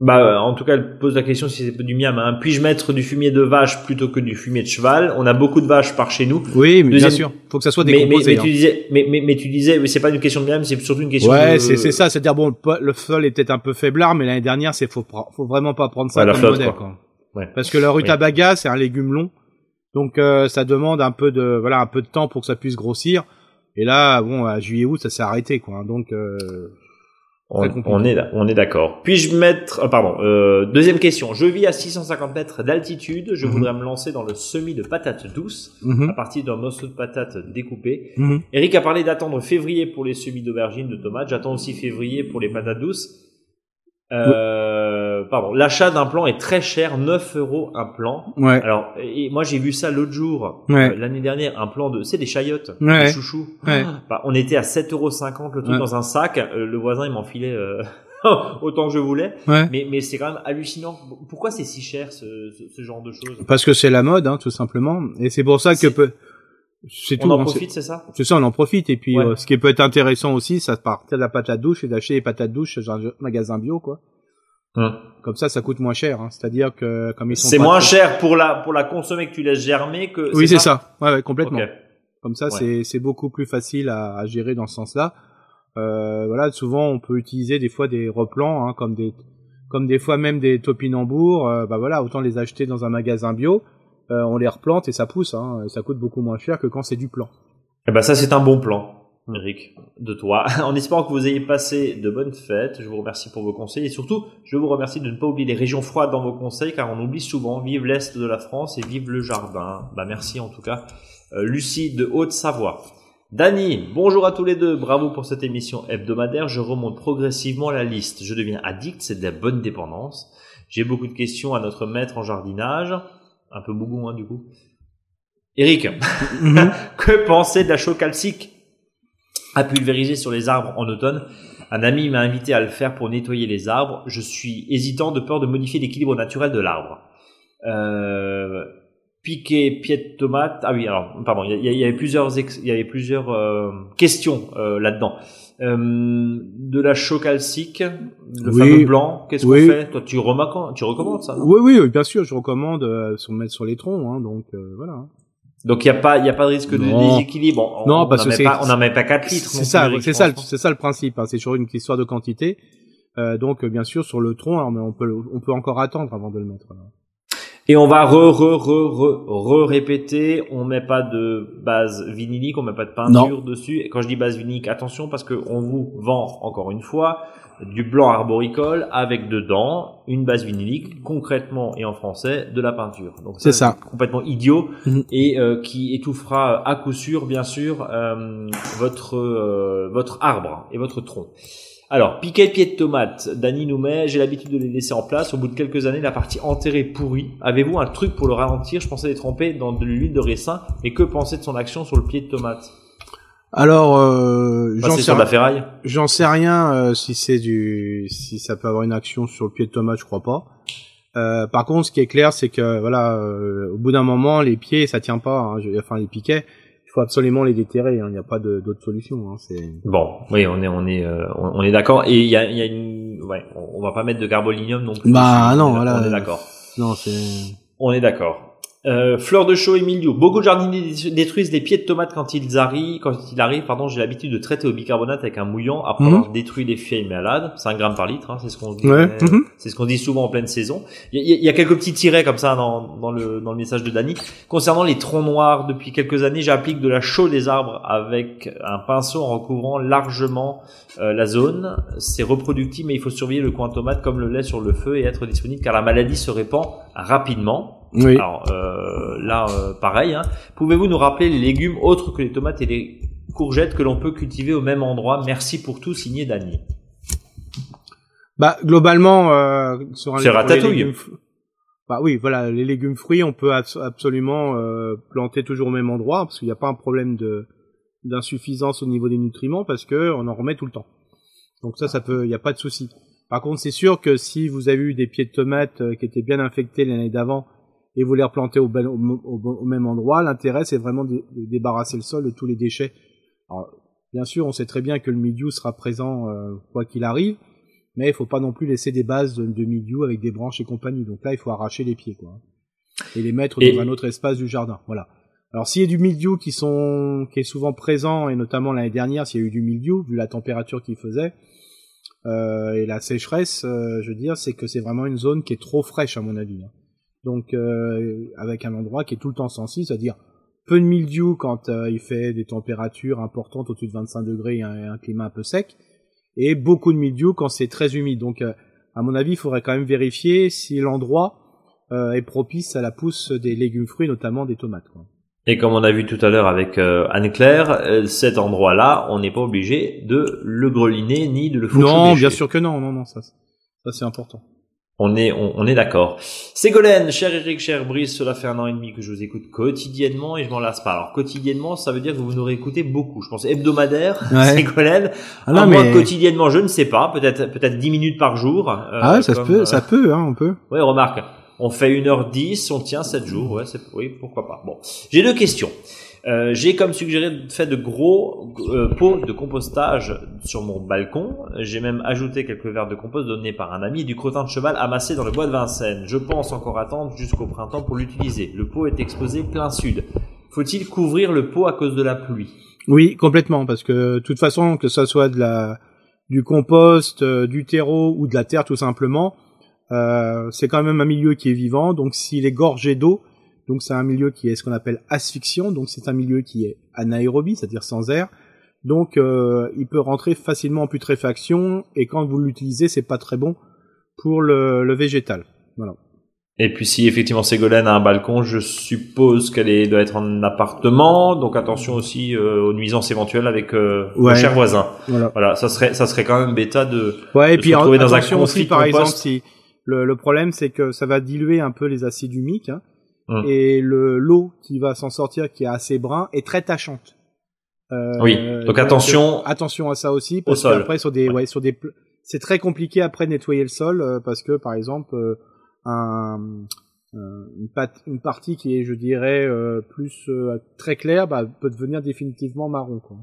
Bah, euh, en tout cas, elle pose la question si c'est du miam. Hein. Puis-je mettre du fumier de vache plutôt que du fumier de cheval? On a beaucoup de vaches par chez nous. Oui, mais bien sûr. Faut que ça soit décomposé. Mais, mais, tu hein. disais, mais, mais, mais tu disais, mais c'est pas une question de miam, c'est surtout une question. Ouais, c'est c'est ça. C'est-à-dire bon, le sol est peut-être un peu faiblard, mais l'année dernière, c'est faut faut vraiment pas prendre ça comme modèle, quoi. Ouais. Parce que la rutabaga, c'est un légume long. Donc euh, ça demande un peu de voilà un peu de temps pour que ça puisse grossir. Et là, bon, à juillet août, ça s'est arrêté quoi. Hein. Donc euh, on, est on est d'accord. Puis-je mettre, euh, pardon, euh, deuxième question. Je vis à 650 mètres d'altitude. Je mhm. voudrais me lancer dans le semis de patates douces mhm. à partir d'un morceau de patate découpé. Mhm. Eric a parlé d'attendre février pour les semis d'aubergines, de tomates. J'attends aussi février pour les patates douces. Euh, pardon, l'achat d'un plan est très cher, 9 euros un plan. Ouais. Alors, et moi j'ai vu ça l'autre jour, euh, l'année dernière, un plan de, c'est des chayottes, ouais. des chouchous. Ouais. Bah, on était à 7,50 euros le truc dans un sac. Euh, le voisin il m'enfilait euh, <laughs> autant que je voulais. Mais, mais c'est quand même hallucinant. Pourquoi c'est si cher ce, ce, genre de choses? Parce que c'est la mode, hein, tout simplement. Et c'est pour ça que peut c'est tout. On en profite, c'est ça C'est ça, on en profite. Et puis, euh, ce qui peut être intéressant aussi, ça partir de la patate douche et d'acheter les patates douches dans un magasin bio, quoi. Hum. Comme ça, ça coûte moins cher. Hein. C'est-à-dire que comme ils sont. C'est moins cher pour la pour la consommer que tu laisses germer que. Oui, c'est ça. Ouais, ouais, complètement. Comme ça, c'est c'est beaucoup plus facile à, à gérer dans ce sens-là. Euh, voilà, souvent on peut utiliser des fois des replants, hein, comme des comme des fois même des topinambours. Euh, bah voilà, autant les acheter dans un magasin bio euh, on les replante et ça pousse. Hein, ça coûte beaucoup moins cher que quand c'est du plan. Eh ben ça c'est un bon plan. Eric, de toi, <laughs> en espérant que vous ayez passé de bonnes fêtes. Je vous remercie pour vos conseils et surtout, je vous remercie de ne pas oublier les régions froides dans vos conseils car on oublie souvent. Vive l'Est de la France et vive le jardin. Bah merci en tout cas. Euh, Lucie de Haute-Savoie. Dany, bonjour à tous les deux, bravo pour cette émission hebdomadaire, je remonte progressivement la liste, je deviens addict, c'est de la bonne dépendance. J'ai beaucoup de questions à notre maître en jardinage, un peu bougou hein, du coup. Eric, mhm. <laughs> que penser de la chaux calcique à pulvériser sur les arbres en automne Un ami m'a invité à le faire pour nettoyer les arbres, je suis hésitant de peur de modifier l'équilibre naturel de l'arbre. Euh, piqué pied de tomate. Ah oui, alors pardon, il y, avait plusieurs il y avait plusieurs euh, questions euh, là-dedans. Euh, de la chocalcique, le fameux blanc, qu'est-ce qu'on fait Toi, tu remarques, tu recommandes ça Oui, oui, bien sûr, je recommande euh, se mettre sur les troncs, hein, donc voilà. Donc il y a pas il y a pas de risque de déséquilibre. non, parce que on n'en met pas 4 litres. C'est ça, c'est ça, c'est ça le principe. Hein, c'est toujours une histoire de quantité. Euh, donc bien sûr sur le tronc, alors, mais on peut on peut encore attendre avant de le mettre. Et on va re, re, re, re, re répéter. On met pas de base vinylique, on met pas de peinture dessus. Et quand je dis base vinylique, attention parce que on vous vend encore une fois du blanc arboricole avec dedans une base vinylique, concrètement et en français de la peinture. Donc c'est ça, complètement idiot mhm. et euh, qui étouffera à coup sûr, bien sûr, euh, votre euh, votre arbre et votre tronc. Alors, piquet de pied de tomate, Dany nous met, j'ai l'habitude de les laisser en place. Au bout de quelques années, la partie enterrée pourrie. Avez-vous un truc pour le ralentir? Je pensais les tremper dans de l'huile de raisin. Et que pensez de son action sur le pied de tomate? Alors, euh, j'en sais, ferraille? j'en sais rien euh, si c'est du, si ça peut avoir une action sur le pied de tomate, je crois pas. Euh, par contre, ce qui est clair, c'est que voilà, euh, au bout d'un moment, les pieds, ça tient pas. Hein, enfin, les piquets, il faut absolument les déterrer. Hein. Il n'y a pas d'autre solution. Hein. C'est bon. Oui, on est on est euh, on est d'accord. Et il y a, y a une ouais, on va pas mettre de carbolinium non plus. Bah non, voilà. On est d'accord. Non, c'est. On est d'accord. Euh, fleur de chaux Emilio. Beaucoup de jardiniers détruisent des pieds de tomates quand ils arrivent. Quand ils arrivent, pardon, j'ai l'habitude de traiter au bicarbonate avec un mouillant après mhm. avoir détruit les feuilles malades. 5 grammes par litre, hein, c'est ce qu'on dit. Mhm. C'est ce qu'on dit souvent en pleine saison. Il y, a, quelques petits tirets comme ça dans, dans, le, dans le message de Dany. Concernant les troncs noirs, depuis quelques années, j'applique de la chaux des arbres avec un pinceau en recouvrant largement euh, la zone. C'est reproductible, mais il faut surveiller le coin tomate comme le lait sur le feu et être disponible car la maladie se répand rapidement. Oui. Alors euh, là, euh, pareil. Hein. Pouvez-vous nous rappeler les légumes autres que les tomates et les courgettes que l'on peut cultiver au même endroit? Merci pour tout, signé Dany. Bah globalement, euh, sur un c'est ratatouille. Bah oui, voilà, les légumes fruits, on peut absolument euh, planter toujours au même endroit parce qu'il n'y a pas un problème de d'insuffisance au niveau des nutriments parce que on en remet tout le temps. Donc ça, ça peut, il n'y a pas de souci. Par contre, c'est sûr que si vous avez eu des pieds de tomates qui étaient bien infectés l'année d'avant et vous les replantez au, au, même endroit. L'intérêt, c'est vraiment de, débarrasser le sol de tous les déchets. Alors, bien sûr, on sait très bien que le milieu sera présent euh, quoi qu'il arrive, mais il faut pas non plus laisser des bases de, de avec des branches et compagnie. Donc là, il faut arracher les pieds, quoi, et les mettre dans un autre espace du jardin. Voilà. Alors s'il y a du mildiou qui sont qui est souvent présent et notamment l'année dernière s'il y a eu du mildiou vu la température qu'il faisait euh, et la sécheresse, euh, je veux dire, c'est que c'est vraiment une zone qui est trop fraîche à mon avis. Hein. Donc euh, avec un endroit qui est tout le temps sensible, c'est-à-dire peu de mildiou quand euh, il fait des températures importantes au-dessus de 25 degrés et un, climat un peu sec, et beaucoup de mildiou quand c'est très humide. Donc euh, à mon avis, il faudrait quand même vérifier si l'endroit est propice à la pousse des légumes fruits, notamment des tomates. Quoi. Et comme on a vu tout à l'heure avec Anne-Claire, cet endroit-là, on n'est pas obligé de le greliner ni de le foutre Non, bien sûr que non, non, non, ça, ça c'est important. On est, on, est d'accord. Ségolène, cher Eric, cher Brice, cela fait un an et demi que je vous écoute quotidiennement et je m'en lasse pas. Alors quotidiennement, ça veut dire que vous nous réécoutez beaucoup. Je pense hebdomadaire, <laughs> Ségolène. Ah moi, quotidiennement, je ne sais pas. Peut-être, peut-être 10 minutes par jour. Euh, ah ouais, ça peut, ça peut, hein, on peut. Oui, remarque. On fait 1h10, on tient 7 jours. Ouais, c'est, oui, pourquoi pas. Bon. J'ai deux questions. Euh, j'ai comme suggéré fait de gros euh, pots de compostage sur mon balcon. J'ai même ajouté quelques verres de compost donnés par un ami du crottin de cheval amassé dans le bois de Vincennes. Je pense encore attendre jusqu'au printemps pour l'utiliser. Le pot est exposé plein sud. Faut-il couvrir le pot à cause de la pluie? Oui, complètement, parce que de toute façon, que ce soit de la du compost, euh, du terreau ou de la terre tout simplement, c'est quand même un milieu qui est vivant. Donc s'il est gorgé d'eau, donc c'est un milieu qui est ce qu'on appelle asphyxiant, donc c'est un milieu qui est anaérobie, c'est-à-dire sans air. Donc euh, il peut rentrer facilement en putréfaction et quand vous l'utilisez, c'est pas très bon pour le, végétal. Voilà. Et puis si effectivement Ségolène a un balcon, je suppose qu'elle doit être en appartement, donc attention aussi euh, aux nuisances éventuelles avec euh, ouais. cher voisin. Voilà. voilà. ça serait ça serait quand même bêta de, ouais, et puis se retrouver dans un conflit aussi, par exemple si le, le problème c'est que ça va diluer un peu les acides humiques hein, hum. et le l'eau qui va s'en sortir qui est assez brun est très tachante. Euh, oui, donc, attention euh, attention à ça aussi parce qu'après sur des ouais sur des c'est très compliqué après de nettoyer le sol euh, parce que par exemple un, une, une, partie qui est, je dirais, euh, plus euh, très claire, bah, peut devenir définitivement marron. Quoi.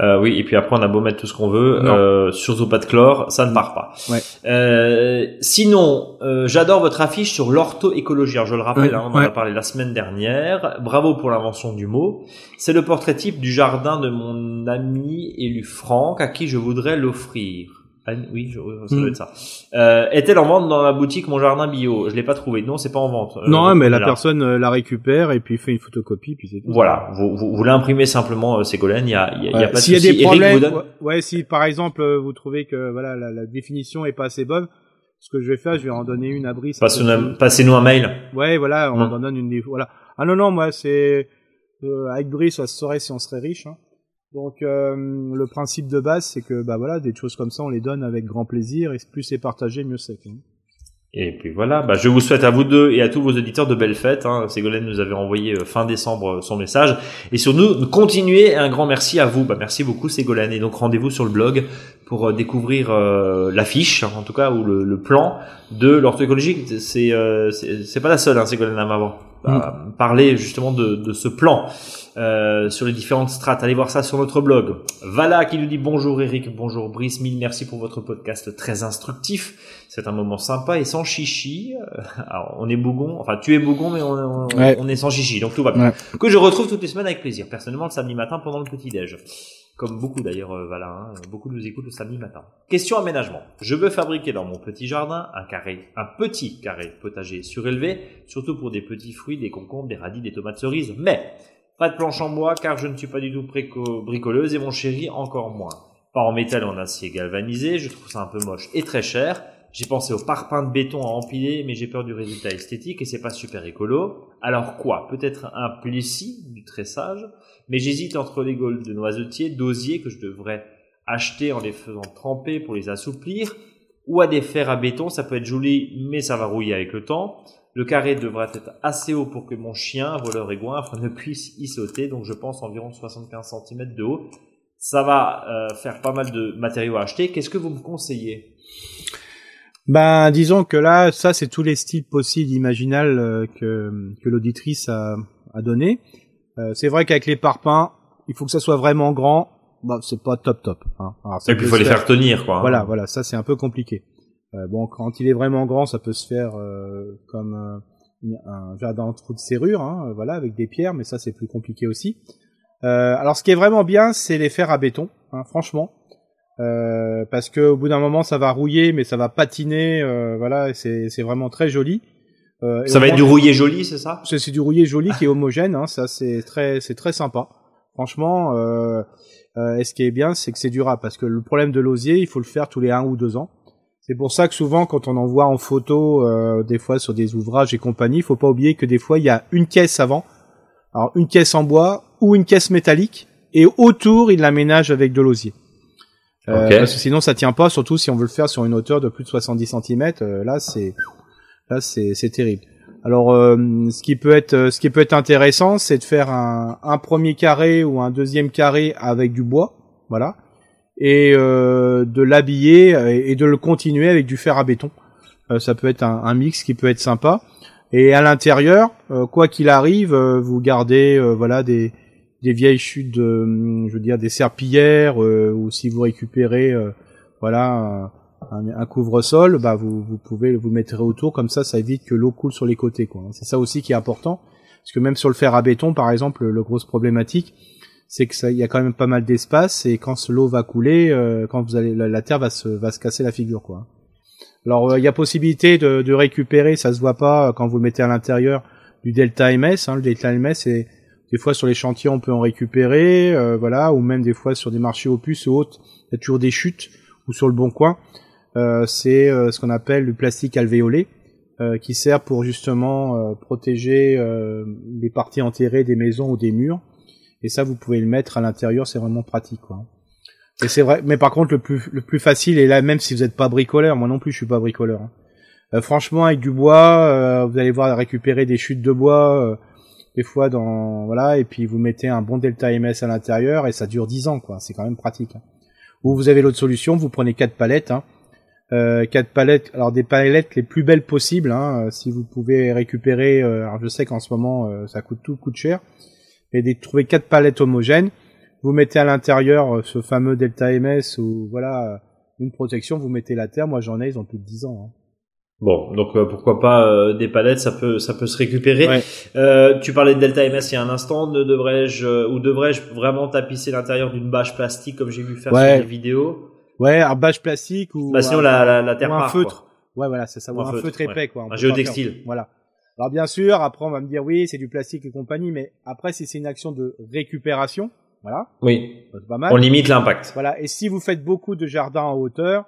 Euh, oui, et puis après on a beau mettre tout ce qu'on veut, euh, surtout pas de chlore, ça ne part pas. Ouais. Euh, sinon, euh, j'adore votre affiche sur l'ortho-écologie. je le rappelle, hein, on en a parlé la semaine dernière. Bravo pour l'invention du mot. C'est le portrait type du jardin de mon ami élu Franck, à qui je voudrais l'offrir oui, je, ça doit hmm. être ça. Euh, Est-elle en vente dans la boutique Mon Jardin Bio Je l'ai pas trouvé. Non, c'est pas en vente. Euh, non, mais la personne euh, la récupère et puis fait une photocopie, puis c'est tout. Voilà, vous, vous, vous l'imprimez simplement, euh, Ségolène. Il y a, il y a, pas de S'il y a des problèmes, ouais, si par exemple vous trouvez que voilà la, la, définition est pas assez bonne, ce que je vais faire, je vais en donner une à Brice. Passez-nous un mail. Ouais, voilà, on hum. en donne une. Voilà. Ah non non, moi c'est avec Brice, ça se saurait si on serait riche. Hein. Donc euh, le principe de base, c'est que bah voilà, des choses comme ça, on les donne avec grand plaisir et plus c'est partagé, mieux c'est. Et puis voilà, bah, je vous souhaite à vous deux et à tous vos auditeurs de belles fêtes. Hein. Ségolène nous avait envoyé euh, fin décembre euh, son message. Et sur nous, continuez. Un grand merci à vous. Bah, merci beaucoup Ségolène. Et donc rendez-vous sur le blog pour découvrir l'affiche, en tout cas, ou le, plan de l'orthoécologie. C'est c'est pas la seule, hein, Ségolène, à m'avoir mm. parlé justement de, de ce plan. Euh, sur les différentes strates. Allez voir ça sur notre blog. Vala qui nous dit bonjour Eric, bonjour Brice, mille merci pour votre podcast très instructif. C'est un moment sympa et sans chichi. Euh, <laughs> alors, on est bougon, enfin tu es bougon mais on, on, est sans chichi, donc tout va bien. Que je retrouve toutes les semaines avec plaisir. Personnellement le samedi matin pendant le petit déj. Comme beaucoup d'ailleurs, euh, voilà, hein, beaucoup nous écoutent le samedi matin. Question aménagement. Je veux fabriquer dans mon petit jardin un carré, un petit carré potager surélevé, surtout pour des petits fruits, des concombres, des radis, des tomates cerises. Mais pas de planche en bois car je ne suis pas du tout bricoleuse et mon chéri encore moins. Pas en métal en acier galvanisé, je trouve ça un peu moche et très cher. J'ai pensé au parpaing de béton à empiler, mais j'ai peur du résultat esthétique et c'est pas super écolo. Alors quoi? Peut-être un plessis du tressage, mais j'hésite entre les gaules de noisetier, d'osier que je devrais acheter en les faisant tremper pour les assouplir, ou à des fers à béton, ça peut être joli, mais ça va rouiller avec le temps. Le carré devrait être assez haut pour que mon chien, voleur et goinfre, ne puisse y sauter, donc je pense environ 75 cm de haut. Ça va euh, faire pas mal de matériaux à acheter. Qu'est-ce que vous me conseillez? Ben, disons que là, ça, c'est tous les styles possibles, imaginables euh, que, que l'auditrice a, a donné. Euh, c'est vrai qu'avec les parpaings, il faut que ça soit vraiment grand. Bah, c'est pas top top. Hein. et puis il faut les faire tenir, quoi. Voilà, voilà, ça c'est un peu compliqué. Euh, bon, quand il est vraiment grand, ça peut se faire euh, comme euh, un jardin en trou de serrure, hein, voilà, avec des pierres, mais ça c'est plus compliqué aussi. alors, ce qui est vraiment bien, c'est les fers à béton, hein, franchement. Euh, parce que au bout d'un moment ça va rouiller mais ça va patiner euh, voilà c'est c'est vraiment très joli. Euh, ça va être du rouillé joli c'est ça? C'est du rouillé joli qui est homogène hein, ça c'est très c'est très sympa. Franchement et ce qui est bien c'est que c'est durable parce que le problème de l'osier il faut le faire tous les un ou deux ans. C'est pour ça que souvent, quand on en voit en photo, euh, des fois sur des ouvrages et compagnie, il faut pas oublier que des fois il y a une caisse avant, alors une caisse en bois ou une caisse métallique, et autour il l'aménage avec de l'osier. Euh, parce que sinon ça tient pas, surtout si on veut le faire sur une hauteur de plus de 70 cm. Euh, là c'est là c'est c'est terrible. Alors euh, ce qui peut être ce qui peut être intéressant, c'est de faire un, un premier carré ou un deuxième carré avec du bois, voilà et euh, de l'habiller et de le continuer avec du fer à béton. Euh, ça peut être un, mix qui peut être sympa. Et à l'intérieur, euh, quoi qu'il arrive, vous gardez voilà des, des vieilles chutes de, je veux dire des serpillères ou si vous récupérez voilà un, un couvre-sol, bah vous, vous pouvez vous mettre autour comme ça, ça évite que l'eau coule sur les côtés. Quoi. C'est ça aussi qui est important, parce que même sur le fer à béton, par exemple, le, le grosse problématique, c'est que ça, il y a quand même pas mal d'espace et quand l'eau va couler, euh, quand vous allez, la, terre va se, va se casser la figure, quoi. Alors, euh, il y a possibilité de, de, récupérer, ça se voit pas euh, quand vous le mettez à l'intérieur du delta MS. Hein, le delta MS, c'est des fois sur les chantiers on peut en récupérer, voilà, ou même des fois sur des marchés opus ou autres, il y a toujours des chutes ou sur le bon coin. c'est ce qu'on appelle du plastique alvéolé. euh, qui sert pour justement euh, protéger euh, les parties enterrées des maisons ou des murs. Et ça, vous pouvez le mettre à l'intérieur, c'est vraiment pratique. Et c'est vrai, mais par contre, le plus le plus facile, et là, même si vous n'êtes pas bricoleur, moi non plus, je suis pas bricoleur. Hein. franchement, avec du bois, vous allez voir récupérer des chutes de bois des fois dans voilà et puis vous mettez un bon delta ms à l'intérieur et ça dure 10 ans quoi c'est quand même pratique hein. ou vous avez l'autre solution vous prenez quatre palettes hein. euh, quatre palettes alors des palettes les plus belles possibles hein, euh, si vous pouvez récupérer euh, alors je sais qu'en ce moment euh, ça coûte tout coûte cher et de trouver quatre palettes homogènes vous mettez à l'intérieur ce fameux delta ms ou voilà une protection vous mettez la terre moi j'en ai ils ont plus de 10 ans hein. Bon, donc euh, pourquoi pas euh, des palettes, ça peut ça peut se récupérer. Euh, tu parlais de Delta MS il y a un instant, ne devrais-je ou devrais-je vraiment tapisser l'intérieur d'une bâche plastique comme j'ai vu faire sur les vidéos? Ouais, un bâche plastique ou bah, sinon la, la, la terre ou un feutre. Ouais, voilà, c'est ça, ou, un, feutre, épais quoi. Un géotextile. Voilà. Alors bien sûr, après on va me dire oui, c'est du plastique et compagnie, mais après si c'est une action de récupération, voilà. Oui. Pas mal. On limite l'impact. Voilà. Et si vous faites beaucoup de jardins en hauteur, euh,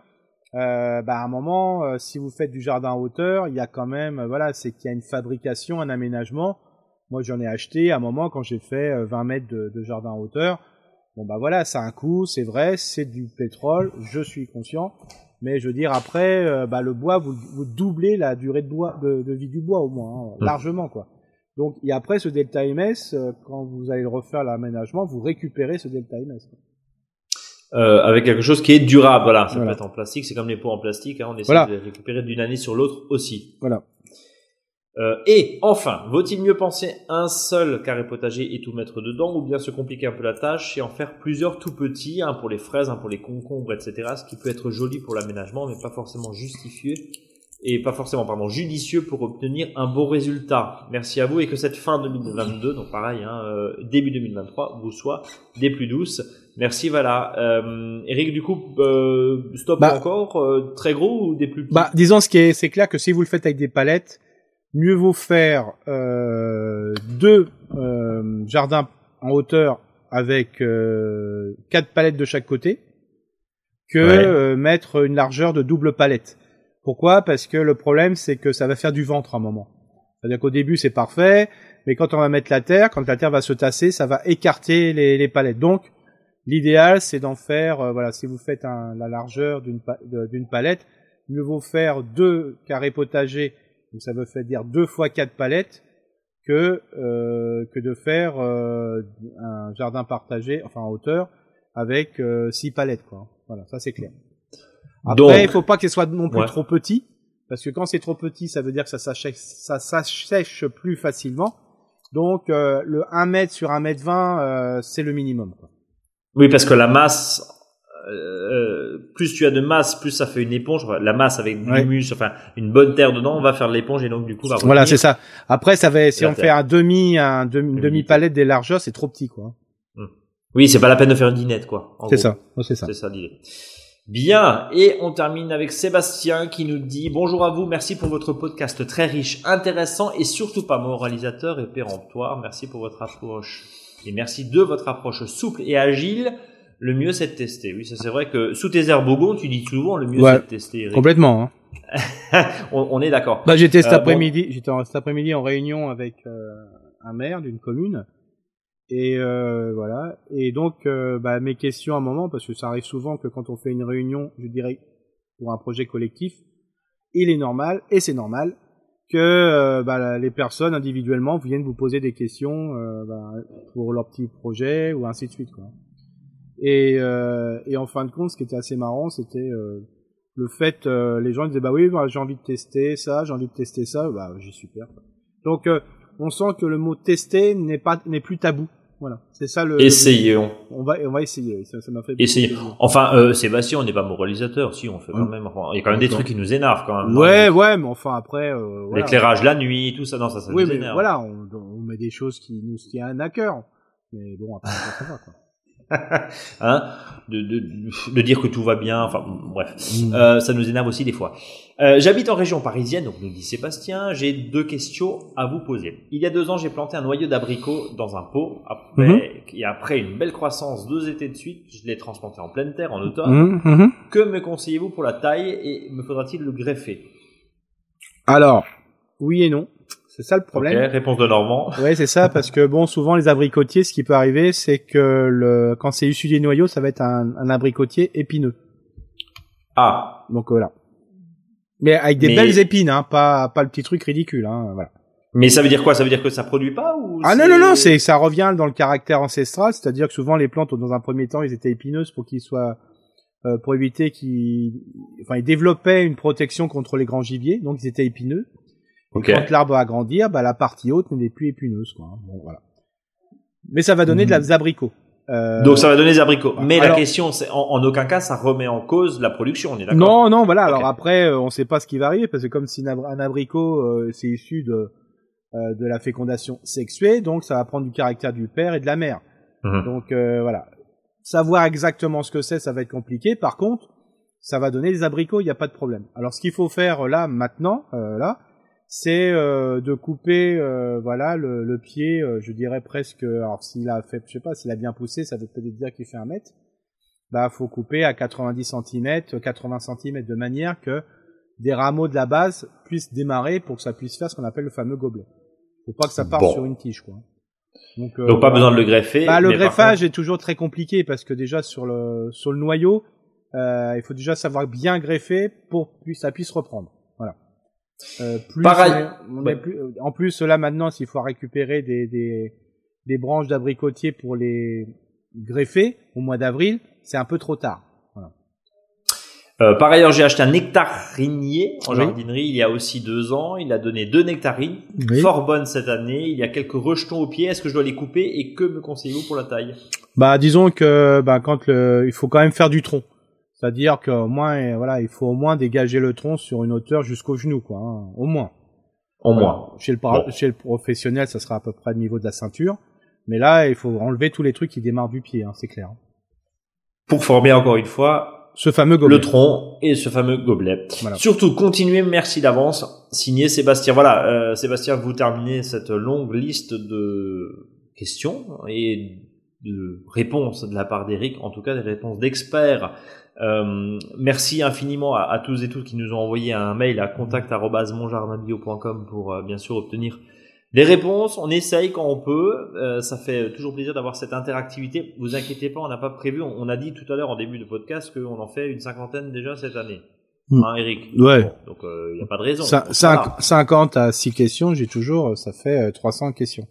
bah à un moment, euh, si vous faites du jardin en hauteur, il y a quand même, euh, voilà, c'est qu'il y a une fabrication, un aménagement. Moi, j'en ai acheté à un moment quand j'ai fait 20 mètres de, de, jardin en hauteur. Bon bah voilà, ça a un coût, c'est vrai, c'est du pétrole, je suis conscient. Mais je veux dire après, bah le bois, vous, vous doublez la durée de, bois, de, de vie du bois au moins, hein, mmh. largement quoi. Donc et après ce delta MS, quand vous allez le refaire l'aménagement, vous récupérez ce delta MS. Quoi. Euh, avec quelque chose qui est durable. Voilà, ça peut être en plastique, c'est comme les pots en plastique, hein, on essaie de les récupérer d'une année sur l'autre aussi. Voilà. Euh, et enfin, vaut-il mieux penser un seul carré potager et tout mettre dedans, ou bien se compliquer un peu la tâche et en faire plusieurs tout petits, un pour les fraises, un pour les concombres, etc. Ce qui peut être joli pour l'aménagement, mais pas forcément justifié et pas forcément pardon judicieux pour obtenir un bon résultat. Merci à vous et que cette fin 2022, donc pareil, hein, euh, début 2023, vous soit des plus douces. Merci, voilà. Euh, Eric, du coup, euh, stop bah, encore, euh, très gros ou des plus petits Bah, disons ce qui est, c'est clair que si vous le faites avec des palettes, mieux vaut faire euh, deux euh, jardins en hauteur avec euh, quatre palettes de chaque côté que mettre une largeur de double palette. Pourquoi? Parce que le problème, c'est que ça va faire du ventre à un moment. C'est-à-dire qu'au début, c'est parfait, mais quand on va mettre la terre, quand la terre va se tasser, ça va écarter les, les palettes. Donc, L'idéal, c'est d'en faire, euh, voilà, si vous faites un, la largeur d'une d'une palette, mieux vaut faire deux carrés potagers, donc ça veut dire deux fois quatre palettes, que euh, que de faire euh, un jardin partagé, enfin en hauteur, avec euh, six palettes, quoi. Voilà, ça c'est clair. Après, il faut pas qu'il soit non plus trop petit, parce que quand c'est trop petit, ça veut dire que ça s'assèche, ça s'assèche plus facilement. Donc le 1 mètre sur 1 mètre 20, c'est le minimum. Quoi. Oui, parce que la masse, euh, plus tu as de masse, plus ça fait une éponge. La masse avec du humus, enfin une bonne terre dedans, on va faire de l'éponge et donc du coup va Voilà, c'est ça. Après, ça va, si on fait un demi, un demi, demi palette des largeurs, c'est trop petit, quoi. Hum. Oui, c'est pas la peine de faire une dinette, quoi. C'est ça, c'est ça. C'est ça l'idée. Bien, et on termine avec Sébastien qui nous dit bonjour à vous, merci pour votre podcast très riche, intéressant et surtout pas moralisateur et péremptoire. Merci pour votre approche et merci de votre approche souple et agile. Le mieux, c'est de tester. Oui, ça c'est vrai que sous tes herbogons, tu dis souvent le mieux, c'est de tester. Complètement. Hein. <laughs> on, est d'accord. Bah, j'étais cet euh, après-midi, j'étais cet après-midi en réunion avec euh, un maire d'une commune. Et euh, voilà. Et donc, euh, bah, mes questions à un moment, parce que ça arrive souvent que quand on fait une réunion, je dirais pour un projet collectif, il est normal et c'est normal que euh, bah, les personnes individuellement viennent vous poser des questions euh, bah, pour leur petit projet ou ainsi de suite. Quoi. Et, euh, et en fin de compte, ce qui était assez marrant, c'était le fait, les gens disaient bah oui, bah, j'ai envie de tester ça, j'ai envie de tester ça, bah j'ai super. Donc on sent que le mot tester n'est pas n'est plus tabou. Voilà, c'est ça le. Essayons. On va, on va essayer. Ça, m'a fait. Essayer. Enfin, euh, Sébastien, on n'est pas moralisateur. Si, on fait quand même. Enfin, il y a quand même des trucs qui nous énervent quand même. Ouais, ouais, mais enfin après. Euh, voilà, L'éclairage la nuit, tout ça, non, ça, ça oui, nous énerve. Voilà, on, on, met des choses qui nous tiennent à cœur. Mais bon, après, ça va quoi. <laughs> hein, de, de, de, dire que tout va bien, enfin bref, mm. euh, ça nous énerve aussi des fois. Euh, J'habite en région parisienne, donc nous dit Sébastien, j'ai deux questions à vous poser. Il y a deux ans, j'ai planté un noyau d'abricot dans un pot, après, mm-hmm. et après une belle croissance deux étés de suite, je l'ai transplanté en pleine terre en automne. Mm-hmm. Que me conseillez-vous pour la taille et me faudra-t-il le greffer? Alors, Oui et non. C'est ça le problème. Ok, réponse de Normand. Ouais, c'est ça, parce que bon, souvent les abricotiers, ce qui peut arriver, c'est que le quand c'est issu des noyaux, ça va être un, un abricotier épineux. Ah. Donc voilà. Mais avec des belles épines, hein, pas pas le petit truc ridicule, hein, voilà. Mais ça veut dire quoi? Ça veut dire que ça produit pas ou Ah non non non, c'est ça revient dans le caractère ancestral, c'est-à-dire que souvent les plantes dans un premier temps, ils étaient épineuses pour qu'ils soient euh, pour éviter qu'ils enfin ils développaient une protection contre les grands gibiers, donc ils étaient épineux. Okay. Quand l'arbre va grandir, bah la partie haute n'est plus épineuse quoi. Bon voilà. Mais ça va donner de la hmm. abricots. Euh... Donc ça va donner des abricots. Mais la question, c'est en, en, aucun cas, ça remet en cause la production. On est d'accord Non, non, voilà. Alors après, euh, on ne sait pas ce qui va arriver parce que comme si un abricot euh, c'est issu de euh, de la fécondation sexuée, donc ça va prendre du caractère du père et de la mère. Mhm. Donc euh, voilà, savoir exactement ce que c'est, ça va être compliqué. Par contre, ça va donner des abricots, il n'y a pas de problème. Alors ce qu'il faut faire là maintenant, euh, là, c'est de couper, voilà, le, le pied, je dirais presque. Alors s'il a fait, je sais pas, s'il a bien poussé, ça veut peut-être dire qu'il fait un mètre. Bah, faut couper à 90 cm, 80 cm de manière que des rameaux de la base puissent démarrer pour que ça puisse faire ce qu'on appelle le fameux gobelet. Faut pas que ça parte sur une tige, quoi. Donc, euh, Donc pas besoin de le greffer. Bah, le greffage est toujours très compliqué parce que déjà sur le sur le noyau, euh, il faut déjà savoir bien greffer pour que ça puisse reprendre. Euh, plus Pareil. plus, euh, en plus là maintenant, s'il faut récupérer des des, des branches d'abricotier pour les greffer au mois d'avril, c'est un peu trop tard. Euh, par ailleurs, j'ai acheté un nectarinier en jardinerie il y a aussi deux ans. Il a donné deux nectarines, fort bonnes cette année. Il y a quelques rejetons au pied. Est-ce que je dois les couper et que me conseillez-vous pour la taille? Bah, disons que bah, quand le, il faut quand même faire du tronc. C'est-à-dire qu'au moins, euh, voilà, il faut au moins dégager le tronc sur une hauteur jusqu'au genou, quoi. Hein. Au moins. Au moins. Chez le, chez le professionnel, ça sera à peu près le niveau de la ceinture. Mais là, il faut enlever tous les trucs qui démarrent du pied, hein, c'est clair. Pour former encore une fois ce fameux gobelet. Le tronc et ce fameux gobelet. Surtout, continuez, merci d'avance. Signé Sébastien. Voilà, euh, Sébastien, vous terminez cette longue liste de questions et de réponses de la part d'Eric, en tout cas des réponses d'experts. Euh, merci infiniment à, tous et toutes qui nous ont envoyé un mail à contact@monjardinbio.com pour euh, bien sûr obtenir des réponses, on essaye quand on peut. Euh, ça fait toujours plaisir d'avoir cette interactivité. Vous inquiétez pas, on n'a pas prévu. On, a dit tout à l'heure en début de podcast qu'on en fait une cinquantaine déjà cette année. Hmm. Hein, Eric? Ouais. donc il euh, n'y a pas de raison. 50 à 6 questions, j'ai toujours, ça fait 300 euh, questions.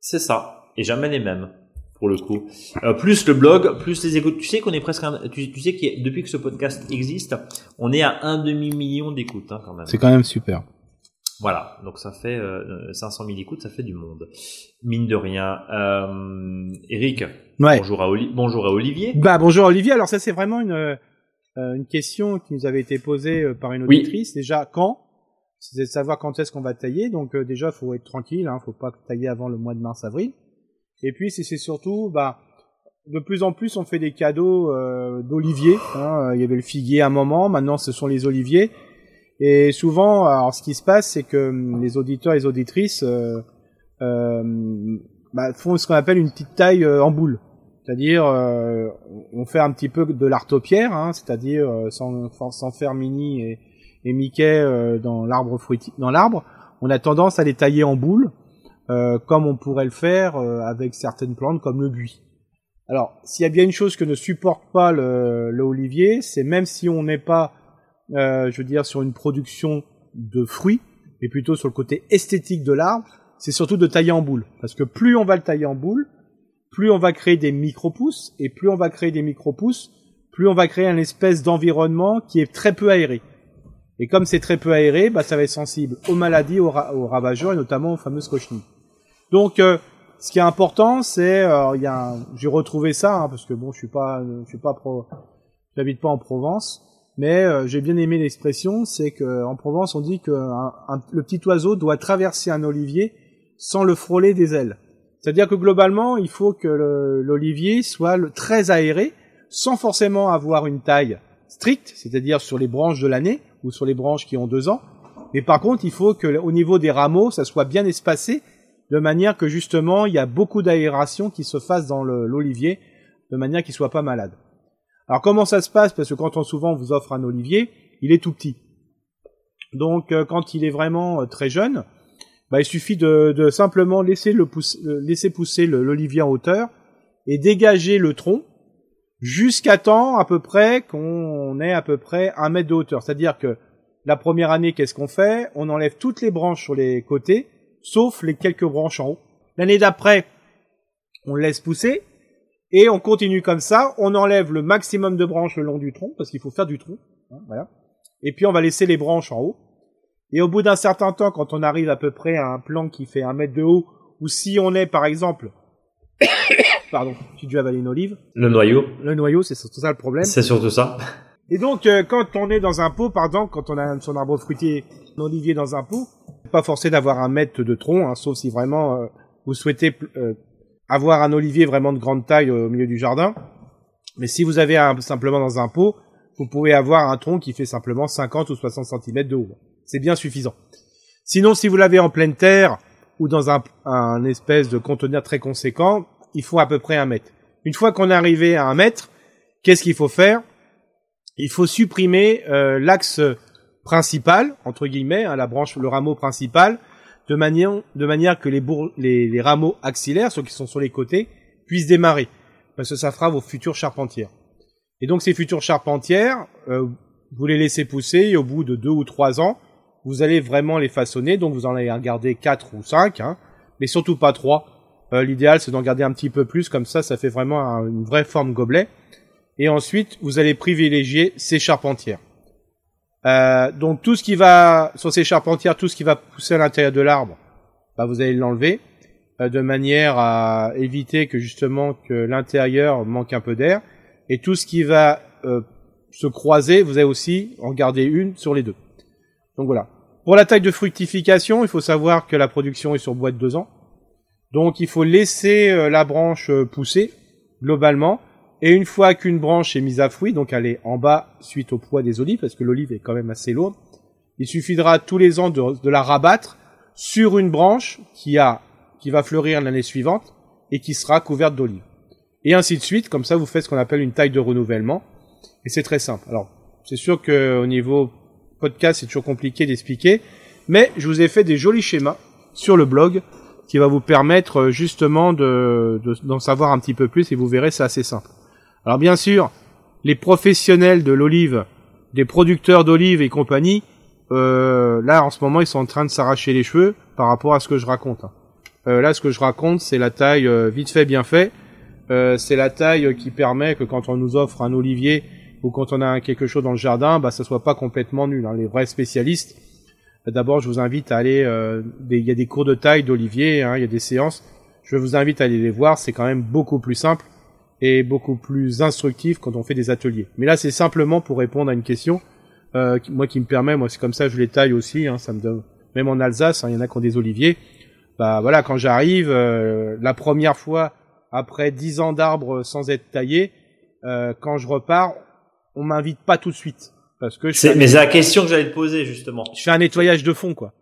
C'est ça. Et jamais les mêmes pour le coup. Euh, plus le blog, plus les écoutes. Tu sais qu'on est presque, un, tu, tu, sais que depuis que ce podcast existe, on est à un demi million d'écoutes hein, quand même. C'est quand même super. Voilà, donc ça fait euh, 500 000 écoutes, ça fait du monde. Mine de rien. Euh, Eric, bonjour, à bonjour à Olivier. Bah bonjour Olivier, alors ça c'est vraiment une, euh, une question qui nous avait été posée euh, par une auditrice. Déjà, quand? C'est de savoir quand est-ce qu'on va tailler. Donc euh, déjà, faut être tranquille, hein, faut pas tailler avant le mois de mars-avril. Et puis c'est surtout, bah, de plus en plus on fait des cadeaux d'oliviers. Hein. Il y avait le figuier à un moment, maintenant ce sont les oliviers. Et souvent, alors ce qui se passe, c'est que hum, les auditeurs et les auditrices euh, euh, bah, font ce qu'on appelle une petite taille euh, en boule. C'est-à-dire, euh, on fait un petit peu de l'artopierre, hein, c'est-à-dire euh, sans, sans faire Mini et, et Mickey dans l'arbre fruitier, dans l'arbre, on a tendance à les tailler en boule, comme on pourrait le faire avec certaines plantes comme le buis. Alors, s'il y a bien une chose que ne supporte pas le, le olivier, c'est même si on n'est pas euh, je veux dire, sur une production de fruits, mais plutôt sur le côté esthétique de l'arbre, c'est surtout de tailler en boule. Parce que plus on va le tailler en boule, plus on va créer des micro-pousses, et plus on va créer des micro-pousses, plus on va créer un espèce d'environnement qui est très peu aéré. Et comme c'est très peu aéré, bah, ça va être sensible aux maladies, aux, ravageurs, et notamment aux fameuses cochenilles. Donc, euh, ce qui est important, c'est, euh, j'ai retrouvé ça, hein, parce que bon, je suis pas, je suis pas pro, j'habite pas en Provence, mais euh, j'ai bien aimé l'expression, c'est qu'en Provence on dit que le petit oiseau doit traverser un olivier sans le frôler des ailes. C'est-à-dire que globalement, il faut que l'olivier soit très aéré, sans forcément avoir une taille stricte, c'est-à-dire sur les branches de l'année ou sur les branches qui ont deux ans. Mais par contre, il faut que au niveau des rameaux, ça soit bien espacé, de manière que justement, il y a beaucoup d'aération qui se fasse dans l'olivier, de manière qu'il soit pas malade. Alors comment ça se passe? Parce que quand on souvent vous offre un olivier, il est tout petit. Donc quand il est vraiment très jeune, bah, il suffit de, simplement laisser, laisser pousser l'olivier en hauteur et dégager le tronc jusqu'à temps à peu près qu'on ait à peu près un mètre de hauteur. C'est-à-dire que la première année, qu'est-ce qu'on fait? On enlève toutes les branches sur les côtés, sauf les quelques branches en haut. L'année d'après, on laisse pousser et on continue comme ça. On enlève le maximum de branches le long du tronc parce qu'il faut faire du tronc. Hein, voilà. Et puis on va laisser les branches en haut. Et au bout d'un certain temps, quand on arrive à peu près à un plan qui fait un mètre de haut, ou si on est par exemple <coughs> Pardon, j'ai dû avaler une olive. Le noyau. Le noyau, c'est surtout ça le problème. C'est surtout ça. Et donc, euh, quand on est dans un pot, par exemple, quand on a son arbre fruitier, un olivier dans un pot, pas forcé d'avoir un mètre de tronc, hein, sauf si vraiment euh, vous souhaitez euh, avoir un olivier vraiment de grande taille au milieu du jardin. Mais si vous avez un, simplement dans un pot, vous pouvez avoir un tronc qui fait simplement 50 ou 60 cm de haut. C'est bien suffisant. Sinon, si vous l'avez en pleine terre ou dans un, espèce de conteneur très conséquent, il faut à peu près un mètre. Une fois qu'on est arrivé à un mètre, qu'est-ce qu'il faut faire? Il faut supprimer euh, l'axe principal, entre guillemets, hein, la branche, le rameau principal, de manière, de manière que les, les, les, rameaux axillaires, ceux qui sont sur les côtés, puissent démarrer, parce que ça fera vos futures charpentières. Et donc ces futures charpentières, euh, vous les laissez pousser et au bout de deux ou trois ans, vous allez vraiment les façonner. Donc vous en allez garder quatre ou cinq, hein, mais surtout pas trois, euh, l'idéal, c'est d'en garder un petit peu plus, comme ça, ça fait vraiment une vraie forme gobelet. Et ensuite, vous allez privilégier ces charpentières. Euh, donc tout ce qui va sur ces charpentières, tout ce qui va pousser à l'intérieur de l'arbre, bah, vous allez l'enlever euh, de manière à éviter que justement que l'intérieur manque un peu d'air. Et tout ce qui va se croiser, vous allez aussi en garder une sur les deux. Donc voilà. Pour la taille de fructification, il faut savoir que la production est sur bois de deux ans. Donc il faut laisser euh, la branche euh, pousser globalement. Et une fois qu'une branche est mise à fruit, donc elle est en bas suite au poids des olives, parce que l'olive est quand même assez lourde, il suffira tous les ans de, la rabattre sur une branche qui a qui va fleurir l'année suivante et qui sera couverte d'olives. Et ainsi de suite, comme ça vous faites ce qu'on appelle une taille de renouvellement. Et c'est très simple. Alors, c'est sûr que au niveau podcast, c'est toujours compliqué d'expliquer, mais je vous ai fait des jolis schémas sur le blog qui va vous permettre euh, justement de d'en savoir un petit peu plus et vous verrez c'est assez simple. Alors bien sûr, les professionnels de l'olive, des producteurs d'olive et compagnie, euh, là en ce moment ils sont en train de s'arracher les cheveux par rapport à ce que je raconte. Hein. Euh, là ce que je raconte c'est la taille euh, vite fait bien fait. C'est la taille qui permet que quand on nous offre un olivier ou quand on a quelque chose dans le jardin, bah ça soit pas complètement nul. Hein. Les vrais spécialistes D'abord, je vous invite à aller. Il y a des cours de taille d'Olivier, hein, il y a des séances. Je vous invite à aller les voir. C'est quand même beaucoup plus simple et beaucoup plus instructif quand on fait des ateliers. Mais là, c'est simplement pour répondre à une question, euh, moi qui me permet. Moi, c'est comme ça, je les taille aussi. Hein, ça me donne. Même en Alsace, hein, il y en a qui ont des oliviers. Bah voilà, quand j'arrive, euh, la première fois après dix ans d'arbres sans être taillé, euh, quand je repars, on m'invite pas tout de suite. Parce que je mais c'est la question que j'allais te poser justement. Je fais un nettoyage de fond quoi.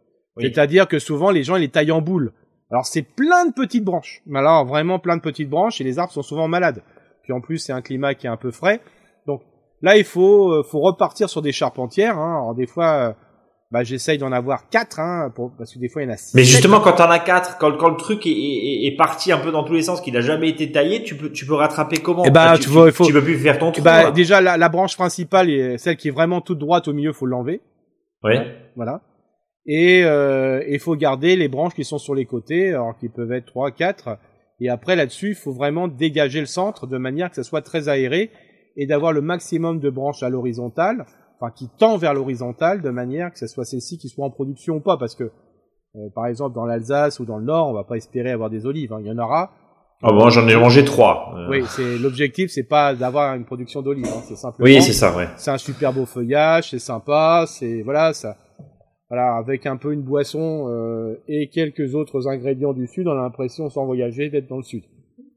C'est-à-dire que souvent les gens ils les taillent en boule. Alors c'est plein de petites branches. Mais alors vraiment plein de petites branches et les arbres sont souvent malades. Puis en plus c'est un climat qui est un peu frais. Donc là il faut euh, faut repartir sur des charpentières. Hein. Alors des fois euh, bah j'essaye d'en avoir quatre, hein, pour, parce que des fois il y en a six. Mais justement, quand t'en as quatre, quand, quand le truc est, est, est, parti un peu dans tous les sens, qu'il a jamais été taillé, tu peux, tu peux rattraper comment? Eh bah, tu, vois, il faut, tu peux plus faire ton trou. Bah, déjà la, la, branche principale, est, celle qui est vraiment toute droite au milieu, faut l'enlever. Oui. Voilà. Et euh, il faut garder les branches qui sont sur les côtés, alors qui peuvent être trois, quatre. Et après là-dessus, il faut vraiment dégager le centre de manière que ça soit très aéré et d'avoir le maximum de branches à l'horizontale enfin qui tend vers l'horizontale de manière que ce soit celle-ci qui soit en production ou pas, parce que euh, par exemple dans l'Alsace ou dans le Nord, on va pas espérer avoir des olives, hein. il y en aura. Ah bon, j'en ai mangé trois. Euh. Oui, c'est l'objectif, c'est pas d'avoir une production d'olives, hein. c'est simplement. Oui, c'est ça, ouais. C'est un super beau feuillage, c'est sympa, c'est voilà, ça, voilà, avec un peu une boisson euh, et quelques autres ingrédients du sud, on a l'impression sans voyager d'être dans le sud.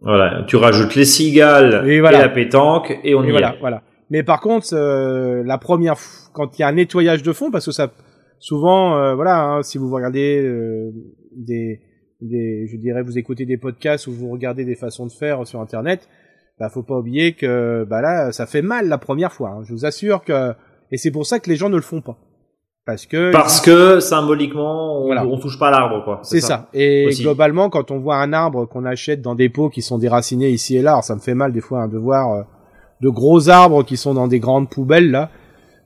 Voilà, tu rajoutes les cigales et, la pétanque et on y voilà, est. Voilà. Mais par contre, euh, la première, quand il y a un nettoyage de fond, parce que ça, souvent, euh, voilà, hein, si vous regardez euh, des, des, je dirais, vous écoutez des podcasts ou vous regardez des façons de faire sur Internet, bah faut pas oublier que, bah là, ça fait mal la première fois. Hein. Je vous assure que, et c'est pour ça que les gens ne le font pas. Parce que parce que symboliquement on, on touche pas l'arbre quoi. C'est ça. Et globalement, quand on voit un arbre qu'on achète dans des pots qui sont déracinés ici et là, alors ça me fait mal des fois hein, de voir euh, de gros arbres qui sont dans des grandes poubelles là.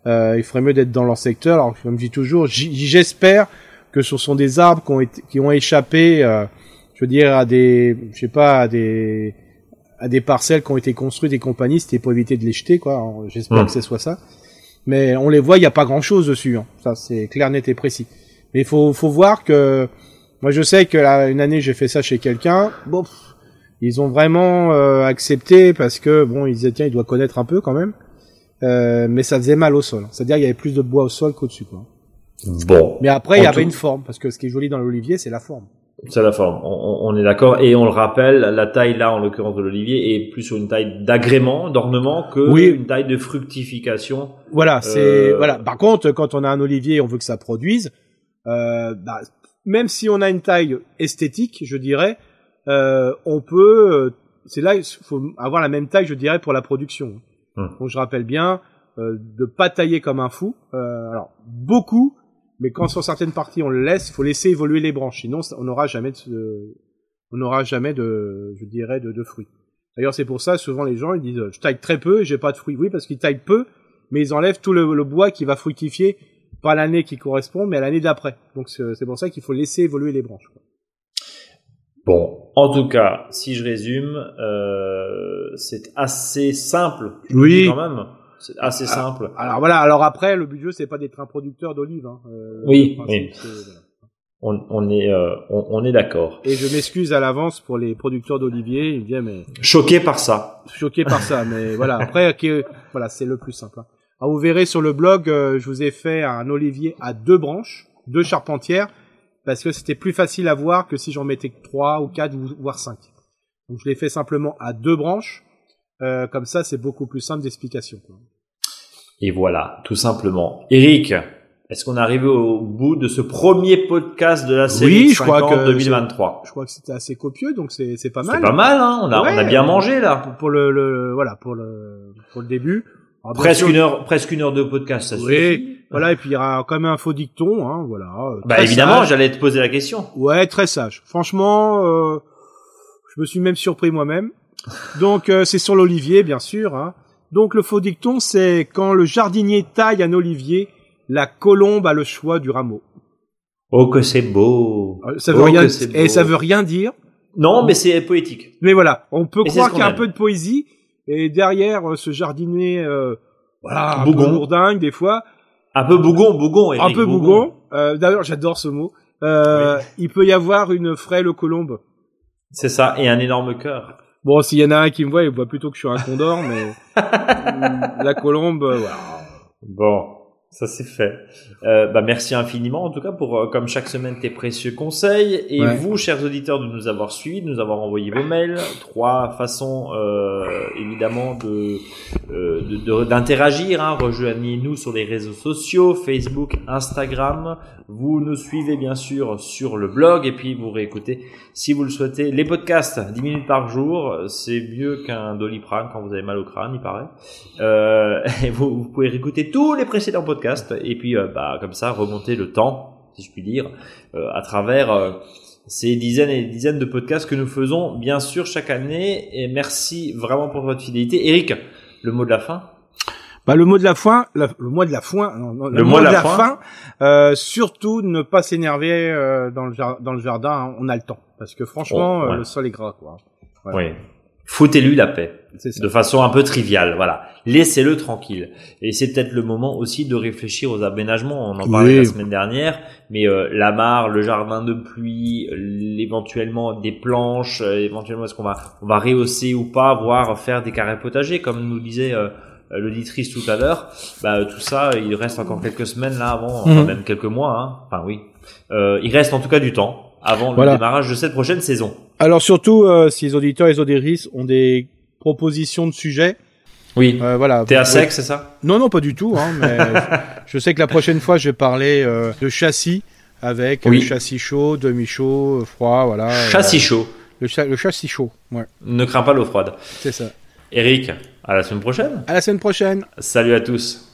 Euh, il ferait mieux d'être dans leur secteur. Alors comme je dis toujours, j'espère que ce sont des arbres qui ont, été, qui ont échappé, euh, je veux dire à des, je sais pas, à des à des parcelles qui ont été construites et compagnie, c'était pour éviter de les jeter quoi. J'espère que ce soit ça mais on les voit, il n'y a pas grand chose dessus. Hein. Ça, c'est clair, net et précis. Mais il faut, faut voir que, moi, je sais que là, une année, j'ai fait ça chez quelqu'un. Bon, ils ont vraiment euh, accepté parce que bon, ils disaient tiens, il doit connaître un peu quand même. Euh, mais ça faisait mal au sol. C'est-à-dire il y avait plus de bois au sol qu'au-dessus. Quoi. Bon. Mais après, il y avait une forme parce que ce qui est joli dans l'olivier, c'est la forme. C'est la forme. On, est d'accord. Et on le rappelle, la taille là, en l'occurrence de l'olivier, est plus sur une taille d'agrément, d'ornement, que une taille de fructification. Voilà. C'est euh, voilà. Par contre, quand on a un olivier, on veut que ça produise. Euh, bah, même si on a une taille esthétique, je dirais, euh, on peut. Euh, c'est là, il faut avoir la même taille, je dirais, pour la production. Hum. Donc je rappelle bien euh, de pas tailler comme un fou. alors beaucoup mais quand sur certaines parties on le laisse, il faut laisser évoluer les branches, sinon on n'aura jamais de, on n'aura jamais de, je dirais, de, de fruits. D'ailleurs, c'est pour ça, souvent les gens ils disent, je taille très peu et j'ai pas de fruits. Oui, parce qu'ils taillent peu, mais ils enlèvent tout le, bois qui va fructifier, pas l'année qui correspond, mais à l'année d'après. Donc c'est pour ça qu'il faut laisser évoluer les branches. Bon, en tout cas, si je résume, euh, c'est assez simple. Oui. Quand même. C'est assez ah, simple. Alors, voilà. Alors après, le but du jeu, c'est pas d'être un producteur d'olives. Hein. Euh, oui. oui. On, on, est euh, on, est d'accord. Et je m'excuse à l'avance pour les producteurs d'oliviers. Ils viennent mais choqué par ça. Choqué par ça, mais <laughs> voilà. Après, voilà, c'est le plus simple. Hein. Alors, vous verrez sur le blog, euh, je vous ai fait un olivier à deux branches, deux charpentières, parce que c'était plus facile à voir que si j'en mettais trois ou quatre, voire cinq. Donc je l'ai fait simplement à deux branches. Euh, comme ça, c'est beaucoup plus simple d'explication. Et voilà, tout simplement. Eric, est-ce qu'on est arrivé au bout de ce premier podcast de la série oui, je crois que 2023 Je crois que c'était assez copieux, donc c'est c'est pas mal. C'est pas mal, hein. On a on a bien mangé là. Pour, le, le, voilà pour le pour le début. presque une heure presque une heure de podcast, ça oui. Suffit. Voilà et puis il y aura quand même un faux dicton, hein. Voilà. Bah évidemment, j'allais te poser la question. Ouais, très sage. Franchement, euh, je me suis même surpris moi-même. Donc euh, c'est sur l'olivier, bien sûr. Hein. Donc le faux dicton, c'est quand le jardinier taille un olivier, la colombe a le choix du rameau. Oh que c'est beau. Euh, ça veut oh, rien et ça veut rien dire. Non, mais c'est poétique. Mais voilà, on peut croire qu'il y a un peu de poésie et derrière euh, ce jardinier, euh, voilà, un peu bourdingue des fois. Un peu bougon, bougon. un peu bougon. Euh, D'ailleurs, j'adore ce mot. Euh, Il peut y avoir une frêle colombe. C'est ça, et un énorme cœur. Bon, s'il y en a un qui me voit, il voit plutôt que je suis un condor, mais <laughs> la colombe, euh, voilà. Bon. Ça c'est fait. Euh, bah merci infiniment en tout cas pour euh, comme chaque semaine tes précieux conseils et vous chers auditeurs de nous avoir suivis, de nous avoir envoyé vos mails. Trois façons euh, évidemment de d'interagir. De, hein. Rejoignez-nous sur les réseaux sociaux Facebook, Instagram. Vous nous suivez bien sûr sur le blog et puis vous réécoutez si vous le souhaitez les podcasts 10 minutes par jour. C'est mieux qu'un doliprane quand vous avez mal au crâne, il paraît. Euh, <laughs> et vous, vous pouvez réécouter tous les précédents podcasts et puis euh, bah, comme ça remonter le temps, si je puis dire, euh, à travers euh, ces dizaines et dizaines de podcasts que nous faisons bien sûr chaque année. Et merci vraiment pour votre fidélité. Eric, le mot de la fin bah, le mot de la fin, le mot de la fin, le, mot, de la, fin, euh, surtout ne pas s'énerver dans le dans le jardin, hein, on a le temps, parce que franchement, oh, le sol est gras, quoi. Oui, foutez-lui la paix de façon un peu triviale. Voilà, laissez-le tranquille. Et c'est peut-être le moment aussi de réfléchir aux aménagements. On en parlait la semaine dernière, mais euh, la mare, le jardin de pluie, éventuellement des planches, euh, éventuellement est-ce qu'on va on va rehausser ou pas, voire faire des carrés potagers, comme nous disait euh, l'auditrice tout à l'heure. Bah tout ça, il reste encore quelques semaines là avant, enfin, mhm. même quelques mois. Hein. Enfin oui, euh, il reste en tout cas du temps avant le démarrage de cette prochaine saison. Alors surtout, euh, si les auditeurs et les auditrices ont des propositions de sujets, oui. Euh, voilà. T'es à sec, c'est ça? Non, non, pas du tout. Hein, mais <laughs> je sais que la prochaine fois, je vais parler euh, de châssis avec le châssis chaud, demi-chaud, froid, voilà. Châssis chaud. Le, le, châssis chaud. Ouais. Ne crains pas l'eau froide. C'est ça. Eric, à la semaine prochaine. À la semaine prochaine. Salut à tous.